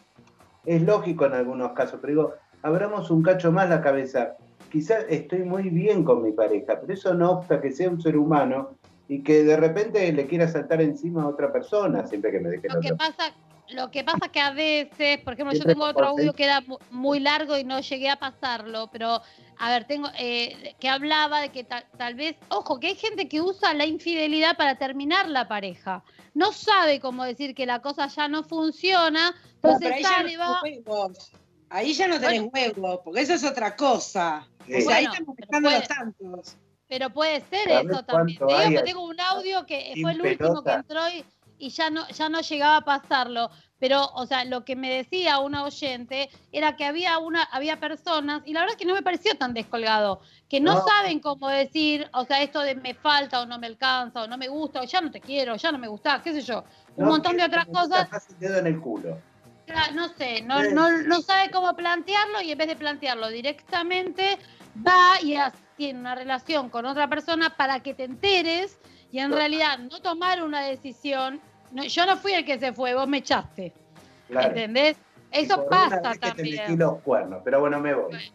es lógico en algunos casos, pero digo, abramos un cacho más la cabeza. Quizás estoy muy bien con mi pareja, pero eso no obsta que sea un ser humano y que de repente le quiera saltar encima a otra persona, siempre que me deje Lo que pasa, lo que pasa que a veces, por ejemplo, yo tengo otro audio que era mu- muy largo y no llegué a pasarlo, pero a ver, tengo eh, que hablaba de que tal, tal vez, ojo, que hay gente que usa la infidelidad para terminar la pareja. No sabe cómo decir que la cosa ya no funciona, entonces pero ahí ya sale, no va. tenés huevos. Ahí ya no tenés huevos, porque eso es otra cosa. Sí. O sea, ahí Bueno, estamos puede- los tantos. Pero puede ser ¿Sabés eso también. Te digo hay que tengo un audio que fue el último que entró y, y ya no, ya no llegaba a pasarlo. Pero, o sea, lo que me decía una oyente era que había una, había personas, y la verdad es que no me pareció tan descolgado, que no, No. saben cómo decir, o sea, esto de me falta o no me alcanza o no me gusta o ya no te quiero, ya no me gusta, qué sé yo, un No, montón de otras cosas. dedo en el culo. Claro, no sé, no, no, no sabe cómo plantearlo y en vez de plantearlo directamente, va y tiene una relación con otra persona para que te enteres y en realidad no tomar una decisión. No, yo no fui el que se fue, vos me echaste. Claro. ¿Entendés? Eso pasa que te también. los cuernos, pero bueno, me voy.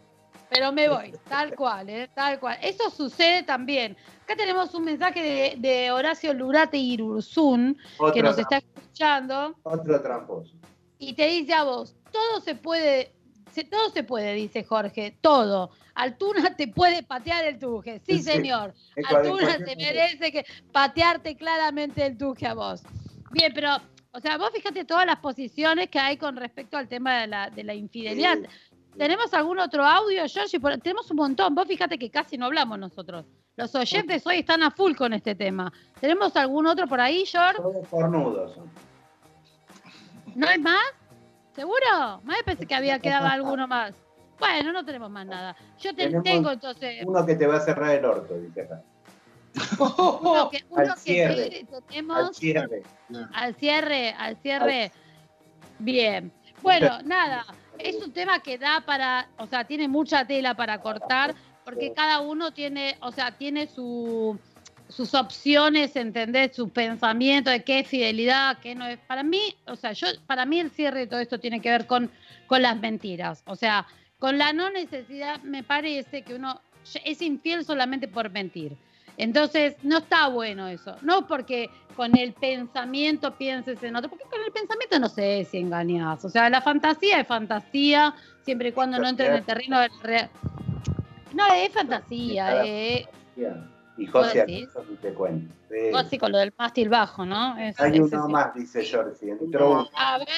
Pero me voy, tal cual, ¿eh? tal cual. Eso sucede también. Acá tenemos un mensaje de, de Horacio Lurate Irurzún, que nos está escuchando. Otro tramposo. y te dice a vos, todo se puede, se- todo se puede, dice Jorge, todo. Altuna te puede patear el tuje, sí, Sí. señor. Altuna momento. merece que patearte claramente el tuje a vos. Bien, pero, o sea, vos fíjate todas las posiciones que hay con respecto al tema de la, de la infidelidad. ¿Tenemos algún otro audio, Georgie? Por- Tenemos un montón. Vos fíjate que casi no hablamos nosotros. Los oyentes hoy están a full con este tema. ¿Tenemos algún otro por ahí, George? Todos cornudos. ¿No hay más? ¿Seguro? Me pensé que había quedado alguno más. Bueno, no tenemos más nada. Yo te- Tenemos tengo entonces Uno que te va a cerrar el orto, dice acá. uno que, uno Al que cierre. sí tenemos Al cierre. al cierre, al cierre. Bien. Bueno, nada, es un tema que da para, o sea, tiene mucha tela para cortar, porque cada uno tiene, o sea, tiene su, sus opciones, ¿entendés? Sus pensamientos de qué es fidelidad, qué no es. Para mí, o sea, yo, para mí el cierre de todo esto tiene que ver con, con las mentiras. O sea, con la no necesidad, me parece que uno es infiel solamente por mentir. Entonces, no está bueno eso. No porque con el pensamiento pienses en otro, porque con el pensamiento no sé si engañas. O sea, la fantasía es fantasía, siempre y cuando no entre en el terreno del real. No, es fantasía. Eh. Y ¿Vos José, sí te cuento. Sí. Así con lo del mástil bajo, ¿no? Es- Hay ese uno sí. más, dice Georgie. Entró uno A ver,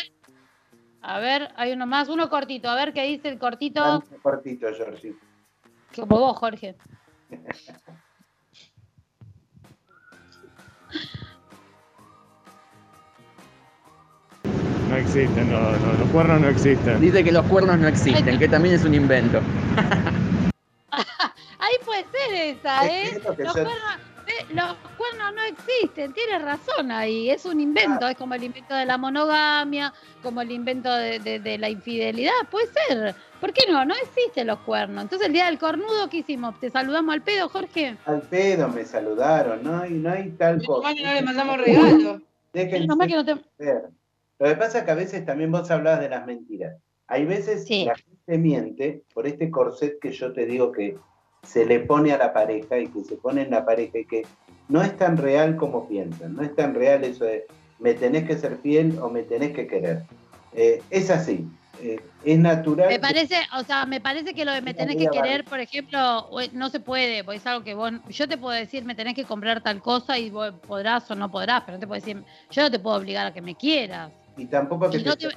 a ver, hay uno más, uno cortito. A ver qué dice el cortito. más cortito, Georgie. Como vos, Jorge. No existen, no, no, los cuernos no existen. Dice que los cuernos no existen, que también es un invento. Ahí puede ser esa, ¿eh? Es Los yo- cuernos, eh, los cuernos no existen, tienes razón ahí, es un invento, es como el invento de la monogamia, como el invento de, de- de la infidelidad, puede ser. ¿Por qué no? No existen los cuernos. Entonces el día del cornudo, ¿qué hicimos? ¿Te saludamos al pedo, Jorge? Al pedo me saludaron, no hay, no hay tal cosa. Bueno, no le mandamos regalo. Déjense que no te-. Lo que pasa es que a veces también vos hablabas de las mentiras. Hay veces la gente miente por este corset que yo te digo que se le pone a la pareja y que se pone en la pareja y que no es tan real como piensan. No es tan real eso de me tenés que ser fiel o me tenés que querer. Eh, es así. Eh, es natural. Me parece, o sea, me parece que lo de me tenés que querer, por ejemplo, o- no se puede, porque es algo que vos, yo te puedo decir, me tenés que comprar tal cosa y vos podrás o no podrás, pero no te puedo decir, yo no te puedo obligar a que me quieras. Y tampoco que Y no te-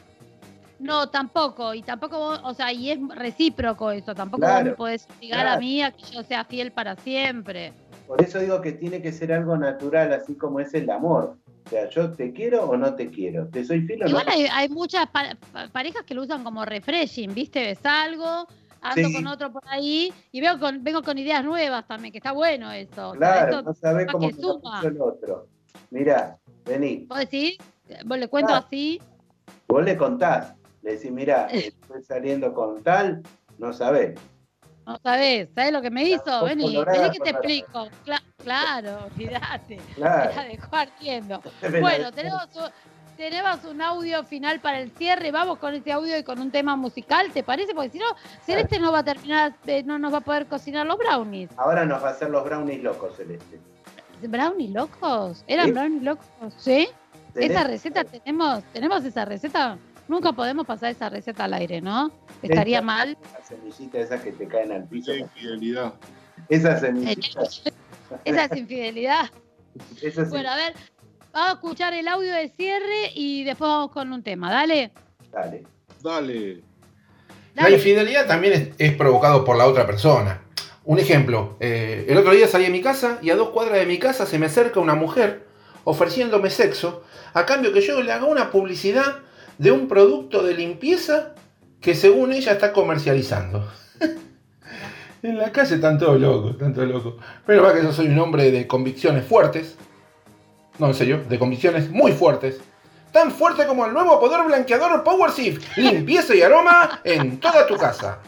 No, tampoco, y tampoco vos, o sea, y es recíproco eso, tampoco vos me podés obligar a mí a que yo sea fiel para siempre. Por eso digo que tiene que ser algo natural, así como es el amor. O sea, yo te quiero o no te quiero. ¿Te soy fiel o no? Igual hay, hay muchas pa- pa- parejas que lo usan como refreshing, ¿viste? Ves algo, ando Sí. con otro por ahí y veo con, vengo con ideas nuevas también, que está bueno eso. O sea, Claro, esto no sabés cómo que suma. el otro. Mirá, vení. ¿Vos decís? ¿Vos le cuento Ah. así? Vos le contás. Le decís, mirá, estoy saliendo con tal, no sabés. No sabés, ¿sabés lo que me hizo? Vení, vení que te explico. Cla- claro, olvídate. Claro. Me la dejó ardiendo. Me la Bueno, tenemos un, tenemos un audio final para el cierre. Vamos con ese audio y con un tema musical, ¿te parece? Porque si no, Celeste no va a terminar, eh, no nos va a poder cocinar los brownies. Ahora nos va a hacer los brownies locos, Celeste. ¿Brownies locos? ¿Eran Sí. brownies locos? ¿Sí? ¿Esa receta tenemos? ¿Tenemos esa receta? Nunca podemos pasar esa receta al aire, ¿no? Estaría Esa- mal. La semillita esa que te caen al piso. infidelidad. Esa semillita. Esa es infidelidad. Esa. Bueno, a ver, vamos a escuchar el audio de cierre y después vamos con un tema, dale. Dale. Dale. La infidelidad también es, es provocado por la otra persona. Un ejemplo, eh, el otro día salí de mi casa y a dos cuadras de mi casa se me acerca una mujer ofreciéndome sexo a cambio que yo le haga una publicidad de un producto de limpieza que según ella está comercializando. en la calle están todos locos, están todos locos. Pero va que yo soy un hombre de convicciones fuertes. No, en serio, de convicciones muy fuertes. tan fuerte como el nuevo poder blanqueador Power Shift. Limpieza y aroma en toda tu casa.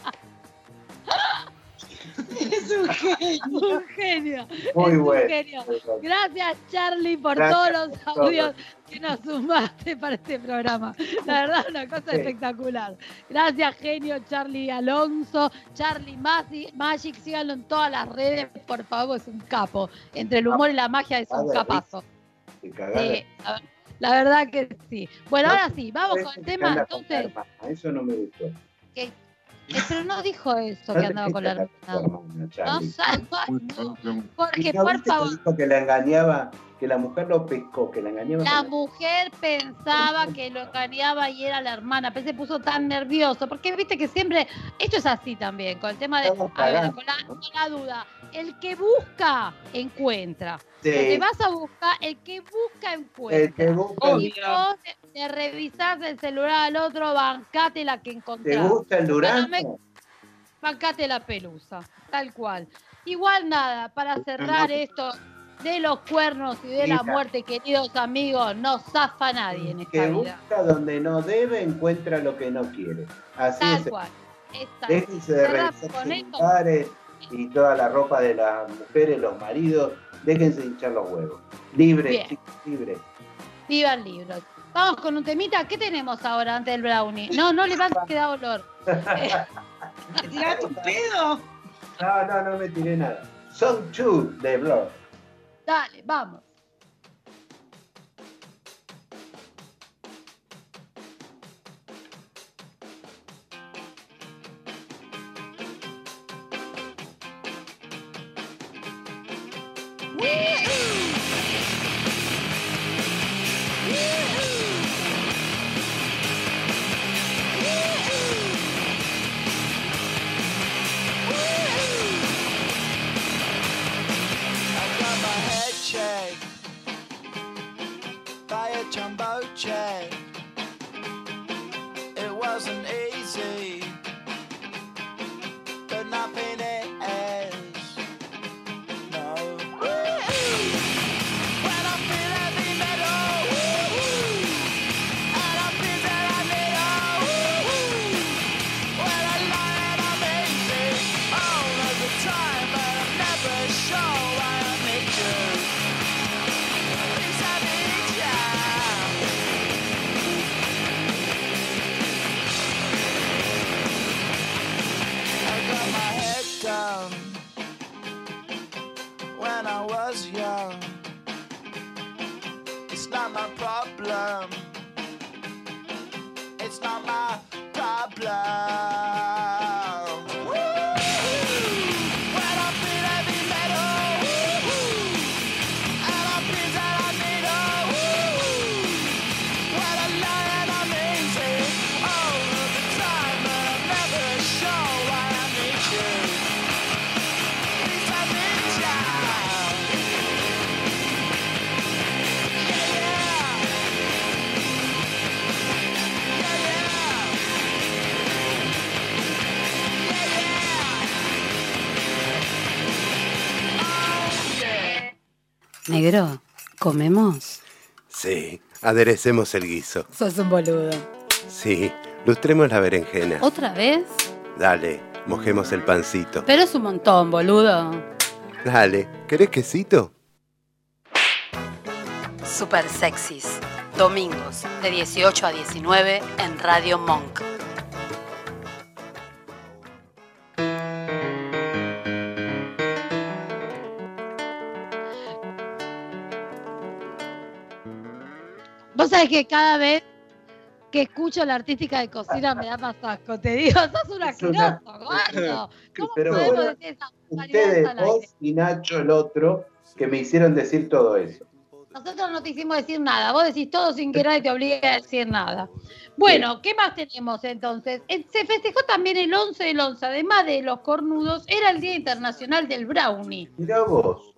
Un genio. Un genio. Muy es un bueno, genio. Gracias, Charlie, por Gracias todos los audios que nos sumaste para este programa. La verdad, una cosa Sí. espectacular. Gracias, genio Charlie Alonso, Charlie Magic. Síganlo en todas las redes, por favor, es un capo. Entre el humor y la magia es un capazo. Sí, la- verdad que sí. Bueno, No, ahora sí, vamos con el tema. Entonces, Eso no me gustó. Pero no dijo eso No que andaba con la hermana. No, Charlie. salva, no. ¿Y Jorge, no por favor. dijo que la engañaba, que la mujer lo pescó, que la engañaba? La mujer pensaba que lo engañaba y era la hermana, pero se puso tan nervioso, porque viste que siempre, esto es así también, con el tema de, a ver, con la, con la duda, el que busca, encuentra. Sí. Lo que vas a buscar, el que busca, encuentra. El que busca- De revisar el celular al otro, bancate la que ¿Te encontrás. gusta el durazno? bancate la pelusa, tal cual. Igual nada, para cerrar esto de los cuernos y de la muerte, queridos amigos, no zafa nadie en esta Que vida. busca donde no debe, encuentra lo que no quiere. Así Tal es. cual. Déjense de revisar y toda la ropa de las mujeres, los maridos. Déjense hinchar los huevos. Libre, chicos, libre. Vivan libros. Vamos con un temita. ¿Qué tenemos ahora antes del brownie? No, no levantes que da olor. ¿Te tiraste un pedo? No, no, no me tiré nada. Song 2 de Blur. Dale, vamos. Chamboche. Aderecemos el guiso. Sos un boludo. Sí, lustremos la berenjena. ¿Otra vez? Dale, mojemos el pancito. Pero es un montón, boludo. Dale, ¿querés quesito? Super Sexys. Domingos, de 18 a 19 en Radio Monk. Vos sabés que cada vez que escucho la artística de cocina me da más asco. Te digo, sos un asqueroso, gordo. ¿Cómo Pero podemos bueno, decir barbaridades Ustedes, vos y Nacho, el otro, que me hicieron decir todo eso. Nosotros no te hicimos decir nada. Vos decís todo sin que nadie te obligue a decir nada. Bueno, ¿qué más tenemos entonces? Eh, Se festejó también el 11 del 11, además de los cornudos, era el Día Internacional del Brownie. Mirá vos.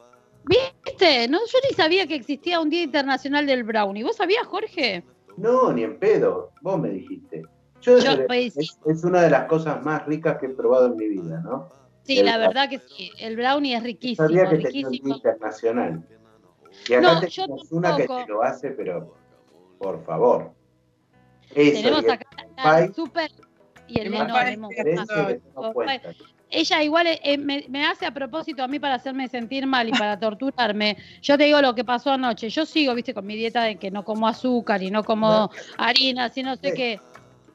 ¿Viste? No, yo ni sabía que existía un Día Internacional del Brownie. ¿Vos sabías, Jorge? No, ni en pedo. Vos me dijiste. Yo, Yo, desde- pues, es, es una de las cosas más ricas que he probado en mi vida, ¿no? Sí, El la verdad que sí. El brownie es riquísimo, Sabía que tenía un riquísimo. día internacional. Y acá No, tenemos yo una que te lo hace, pero por favor. Eso, Tenemos el acá pie, super y el no, no cuenta. Ella igual eh, me, me hace a propósito a mí para hacerme sentir mal y para torturarme. Yo te digo lo que pasó anoche. Yo sigo, viste, con mi dieta de que no como azúcar y no como harina, y no sé Sí. qué.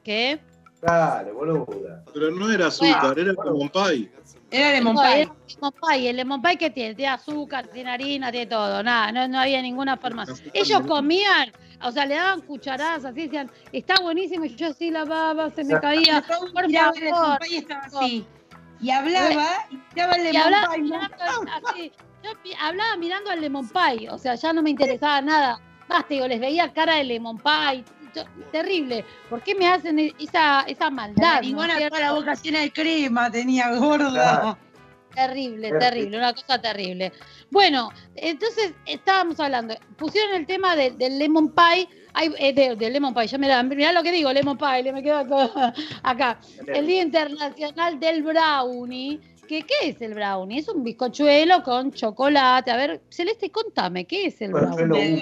¿Qué? Dale, boluda. Pero no era azúcar, era lemon pie. Era lemon No, pie. el lemon pie, el lemon pie que tiene, tiene azúcar, tiene harina, tiene todo, nada, no, no había ninguna forma. Ellos comían, o sea, le daban cucharadas así, decían, está buenísimo, y yo así la baba, se me caía, por Miraba el lemon favor. estaba así. Y hablaba y miraba el Y lemon hablaba pie. mirando así, yo hablaba mirando al lemon pie, o sea, ya no me interesaba nada. Basta, digo, les veía cara de lemon pie, yo- terrible. ¿Por qué me hacen esa, esa La maldad? ¿no cierto? toda la boca llena de crema tenía gorda. Claro. Terrible, Terrible. una cosa terrible. Bueno, entonces estábamos hablando, pusieron el tema de- del lemon pie, eh, de- del lemon pie, ya mirá, mirá lo que digo, lemon pie, le me quedo acá, acá. El Día Internacional del Brownie. que ¿Qué es el brownie? Es un bizcochuelo con chocolate. A ver, Celeste, contame, ¿qué es el brownie?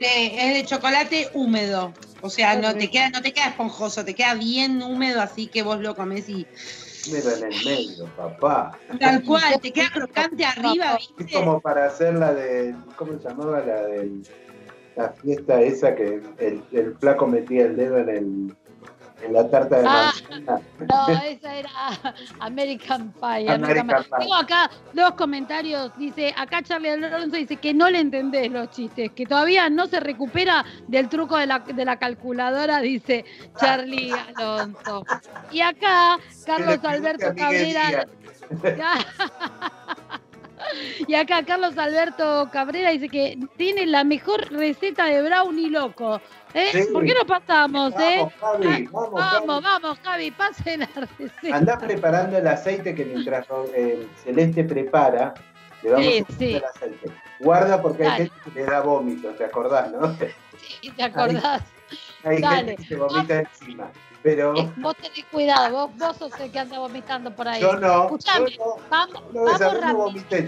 Sí, es de chocolate húmedo. O sea, no te queda, no te queda esponjoso, te queda bien húmedo, así que vos lo comés y Húmedo en el medio, papá. tal cual, te queda crocante arriba, Es ¿viste? como para hacer la de. ¿Cómo se llamaba la de la fiesta esa que el, el flaco metía el dedo en el en la tarta de Ah, manzana? No, esa era American Pie. American American Pie. Pie. Tengo acá dos comentarios. Dice, acá Charlie Alonso dice que no le entendés los chistes, que todavía no se recupera del truco de la, de la calculadora, dice Charlie Alonso. Y acá Carlos Alberto Cabrera. Y acá Carlos Alberto Cabrera dice que tiene la mejor receta de brownie loco. ¿Eh? Sí. ¿Por qué no pasamos, eh? Vamos, Javi, vamos, Vamos, vamos, Javi, pase la receta. Andá preparando el aceite que mientras eh, Celeste prepara, le vamos Sí, a poner sí. el aceite. Guarda porque hay gente que le da vómito, ¿te acordás, no? Sí, ¿Te acordás? Hay Dale. gente que se vomita encima. Pero Eh, Vos tenés cuidado, vos, vos sos el que anda vomitando por ahí. Yo no, Escuchame, yo vamos, no vamos,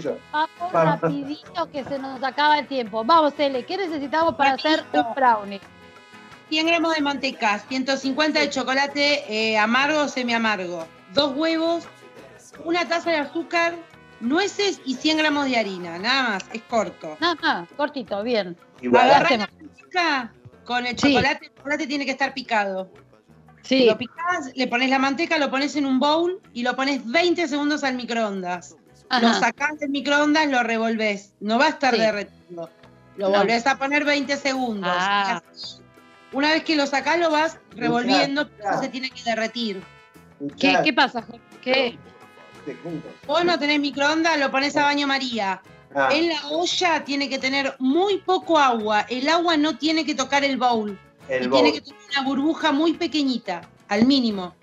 yo. vamos Vamos. rapidito que se nos acaba el tiempo. Vamos, Tele, ¿qué necesitamos para hacer un brownie? 100 gramos de manteca, 150 de chocolate eh, amargo o semi-amargo, dos huevos, una taza de azúcar, nueces y 100 gramos de harina, nada más, es corto. Nada más, cortito, bien. Igual. Agarrás la manteca con el Sí. chocolate, el chocolate tiene que estar picado. Sí. Lo picás, le pones la manteca, lo pones en un bowl y lo pones 20 segundos al microondas. Lo sacás del microondas, lo revolvés. No va a estar Sí. derretido. Lo No. volvés a poner 20 segundos. Ah. Y así. Una vez que lo sacás, lo vas revolviendo, pero se tiene que derretir. ¿Qué, pasa, Jorge? ¿Qué? Vos no tenés microondas, lo pones a baño María. Ah, En la olla tiene que tener muy poco agua. El agua no tiene que tocar el bowl. El tiene que tener una burbuja muy pequeñita, al mínimo.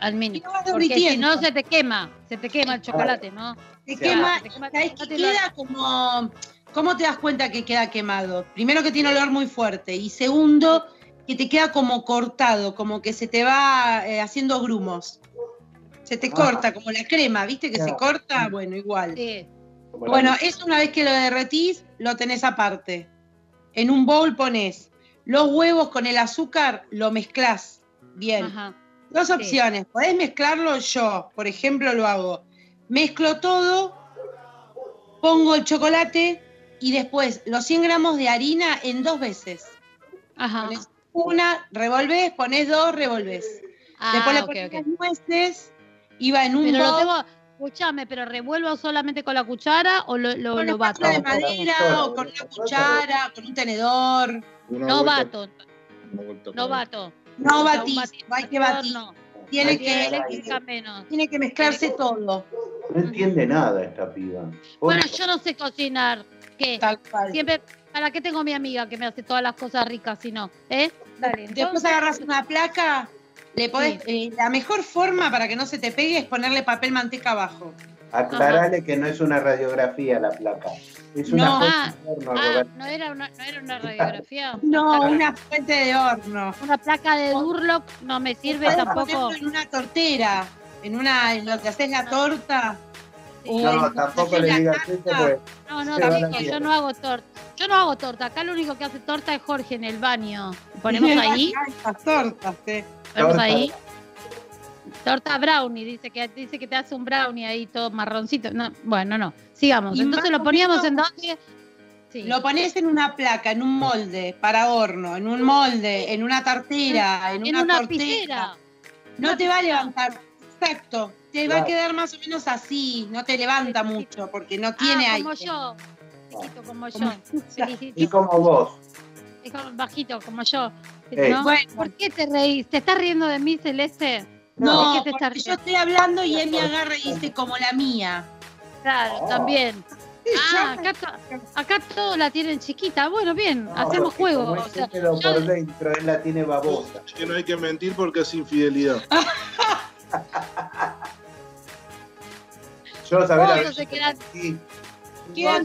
Al mínimo. Porque si no se te quema, se te quema el chocolate, ¿no? Sí, quema, te quema el ¿sabés qué chocolate y lo- queda como. ¿Cómo te das cuenta que queda quemado? Primero que tiene olor muy fuerte y segundo que te queda como cortado, como que se te va eh, haciendo grumos. Se te Ah. corta, como la crema, ¿viste que se corta? Bueno, igual. Sí. Bueno, eso una vez que lo derretís, lo tenés aparte. En un bowl pones los huevos con el azúcar, lo mezclás bien. Ajá. Dos Sí. opciones. Podés mezclarlo yo, por ejemplo, lo hago. Mezclo todo, pongo el chocolate y después los 100 gramos de harina en dos veces. Ajá. Pones una, revolvés, pones dos, revolvés. después le Ah, ok, pones ok. las nueces y va en un Pero lo bowl tengo, escúchame, pero revuelvo solamente con la cuchara o lo, lo, con lo una bato. espátula de madera o con una cuchara, con un tenedor. Una No vuelta- bato, no bato. No batís, hay que batir. no. Tiene que, menos. tiene que mezclarse todo. No entiende nada esta piba. Bueno, yo no sé cocinar. ¿Qué? Tal cual. Siempre, ¿para qué tengo mi amiga que me hace todas las cosas ricas si no? ¿Eh? Dale, Después entonces- agarras una placa, le podés, eh, la mejor forma para que no se te pegue es ponerle papel manteca abajo. Aclarale que no es una radiografía la placa. Es una No. fuente Ah, de horno, Ah. ¿no era una, no era una radiografía? No, Una, fuente de horno. una placa de Durlock no me sirve tampoco. en una tortera, en una, en lo que haces la torta, No, tampoco le digas eso, pues. No, no, chicos, yo no hago torta. Yo no hago torta. Acá lo único que hace torta es Jorge en el baño. Ponemos ahí. Las tortas, eh. Torta. ahí. Torta brownie, dice que dice que te hace un brownie ahí todo marroncito. No, bueno, no. Sigamos. Y Entonces lo poníamos en donde. Sí. Lo pones en una placa, en un molde para horno, en un molde, en una tartera, en, en una, una tortera. No te va a levantar. Exacto. Te va a quedar más o menos así. No te levanta mucho porque no tiene ah, aire. como yo. Chiquito como yo. Felicito. Y como vos. Bajito, como yo. ¿no? Bueno. ¿Por qué te reís? ¿Te estás riendo de mí, Celeste? No, ¿De qué te estás porque yo estoy hablando y él me agarra y dice como la mía. Claro, Oh. también. Ah, acá, acá todos la tienen chiquita. Bueno, bien, hacemos juego. O sea, yo- por dentro, él la tiene babosa. Es que no hay que mentir porque es infidelidad. Yo sabés la se quedan-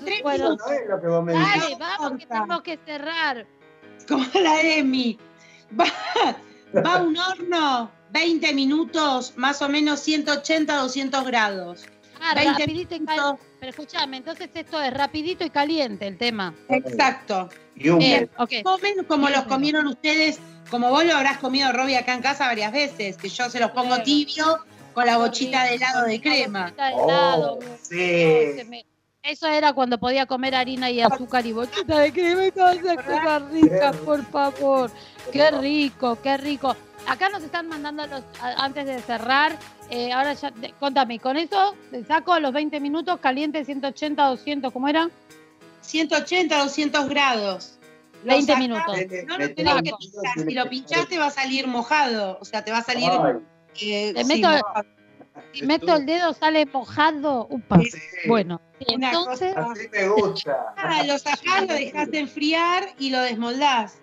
tres bueno, minutos. No es lo que vos me Dale, vamos, que tenemos que cerrar. Como la Emi. Va, va a un horno, 20 minutos, más o menos 180, 200 grados. Ah, 20 rapidito y caliente. Pero escúchame, entonces esto es rapidito y caliente el tema. Exacto. Y. Más o menos como los comieron ustedes, como vos lo habrás comido, Robbie, acá en casa varias veces, que yo se los pongo tibio con la bochita de helado de crema. Bochita de helado, Oh, sí. se me- Eso era cuando podía comer harina y azúcar y bochita de crema y todas esas cosas ricas, por favor. Qué rico, qué rico. Acá nos están mandando los, a- antes de cerrar. eh, ahora ya, de- contame, con eso te saco a los 20 minutos, caliente 180, 200, ¿cómo era? 180, 200 grados. Lo 20 sacás, minutos. No lo tenés la que pinchar. Si lo pinchás te va a salir mojado. O sea, te va a salir. Eh, Te sí, meto- mojado. Si meto el dedo sale mojado. Upa. sí. Bueno, Una entonces, cosa- Así me gusta. Ah, lo sacás, lo dejás de enfriar y lo desmoldás.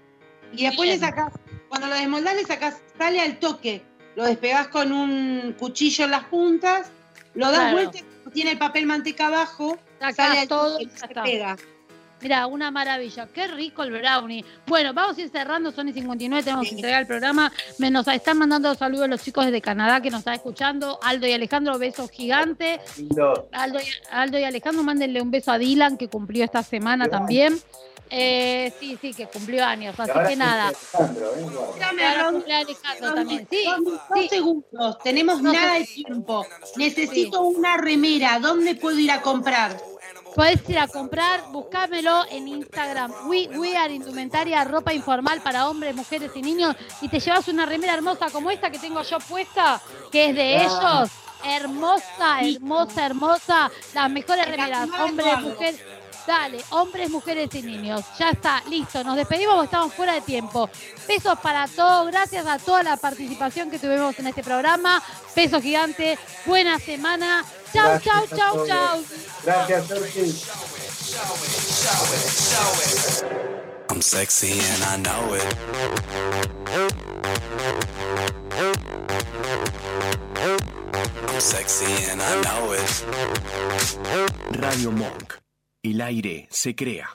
Y después Bien. le sacás, cuando lo desmoldás le sacás, sale al toque. Lo despegás con un cuchillo en las puntas, lo das Claro. vuelta, tiene el papel manteca abajo, Sacás sale al todo toque y se está. pega. Mira, una maravilla. Qué rico el brownie. Bueno, vamos a ir cerrando. Son y 59. Tenemos que entregar el programa. Me nos están mandando saludos los chicos desde Canadá que nos están escuchando. Aldo y Alejandro, besos gigantes. Aldo y, Aldo y Alejandro, mándenle un beso a Dylan que cumplió esta semana también. Eh, sí, sí, que cumplió años. Así que nada. sí, Alejandro, ¿eh? Ahora cumple Alejandro también. Sí, dos sí. segundos, tenemos No nada de tiempo. Necesito una remera, ¿dónde puedo ir a comprar? Podés ir a comprar, buscámelo en Instagram. We, we are indumentaria, ropa informal para hombres, mujeres y niños. Y te llevas una remera hermosa como esta que tengo yo puesta, que es de Ah. ellos. Hermosa, hermosa, hermosa. Las mejores remeras, hombres, mujeres. Dale, hombres, mujeres y niños. Ya está, listo. Nos despedimos porque estamos fuera de tiempo. Besos para todos. Gracias a toda la participación que tuvimos en este programa. Beso gigante. Buena semana. Chau, chau, chau, chau. Gracias, Sergi. I'm sexy and I know it. I'm sexy and I know it. Radio Monk. El aire se crea.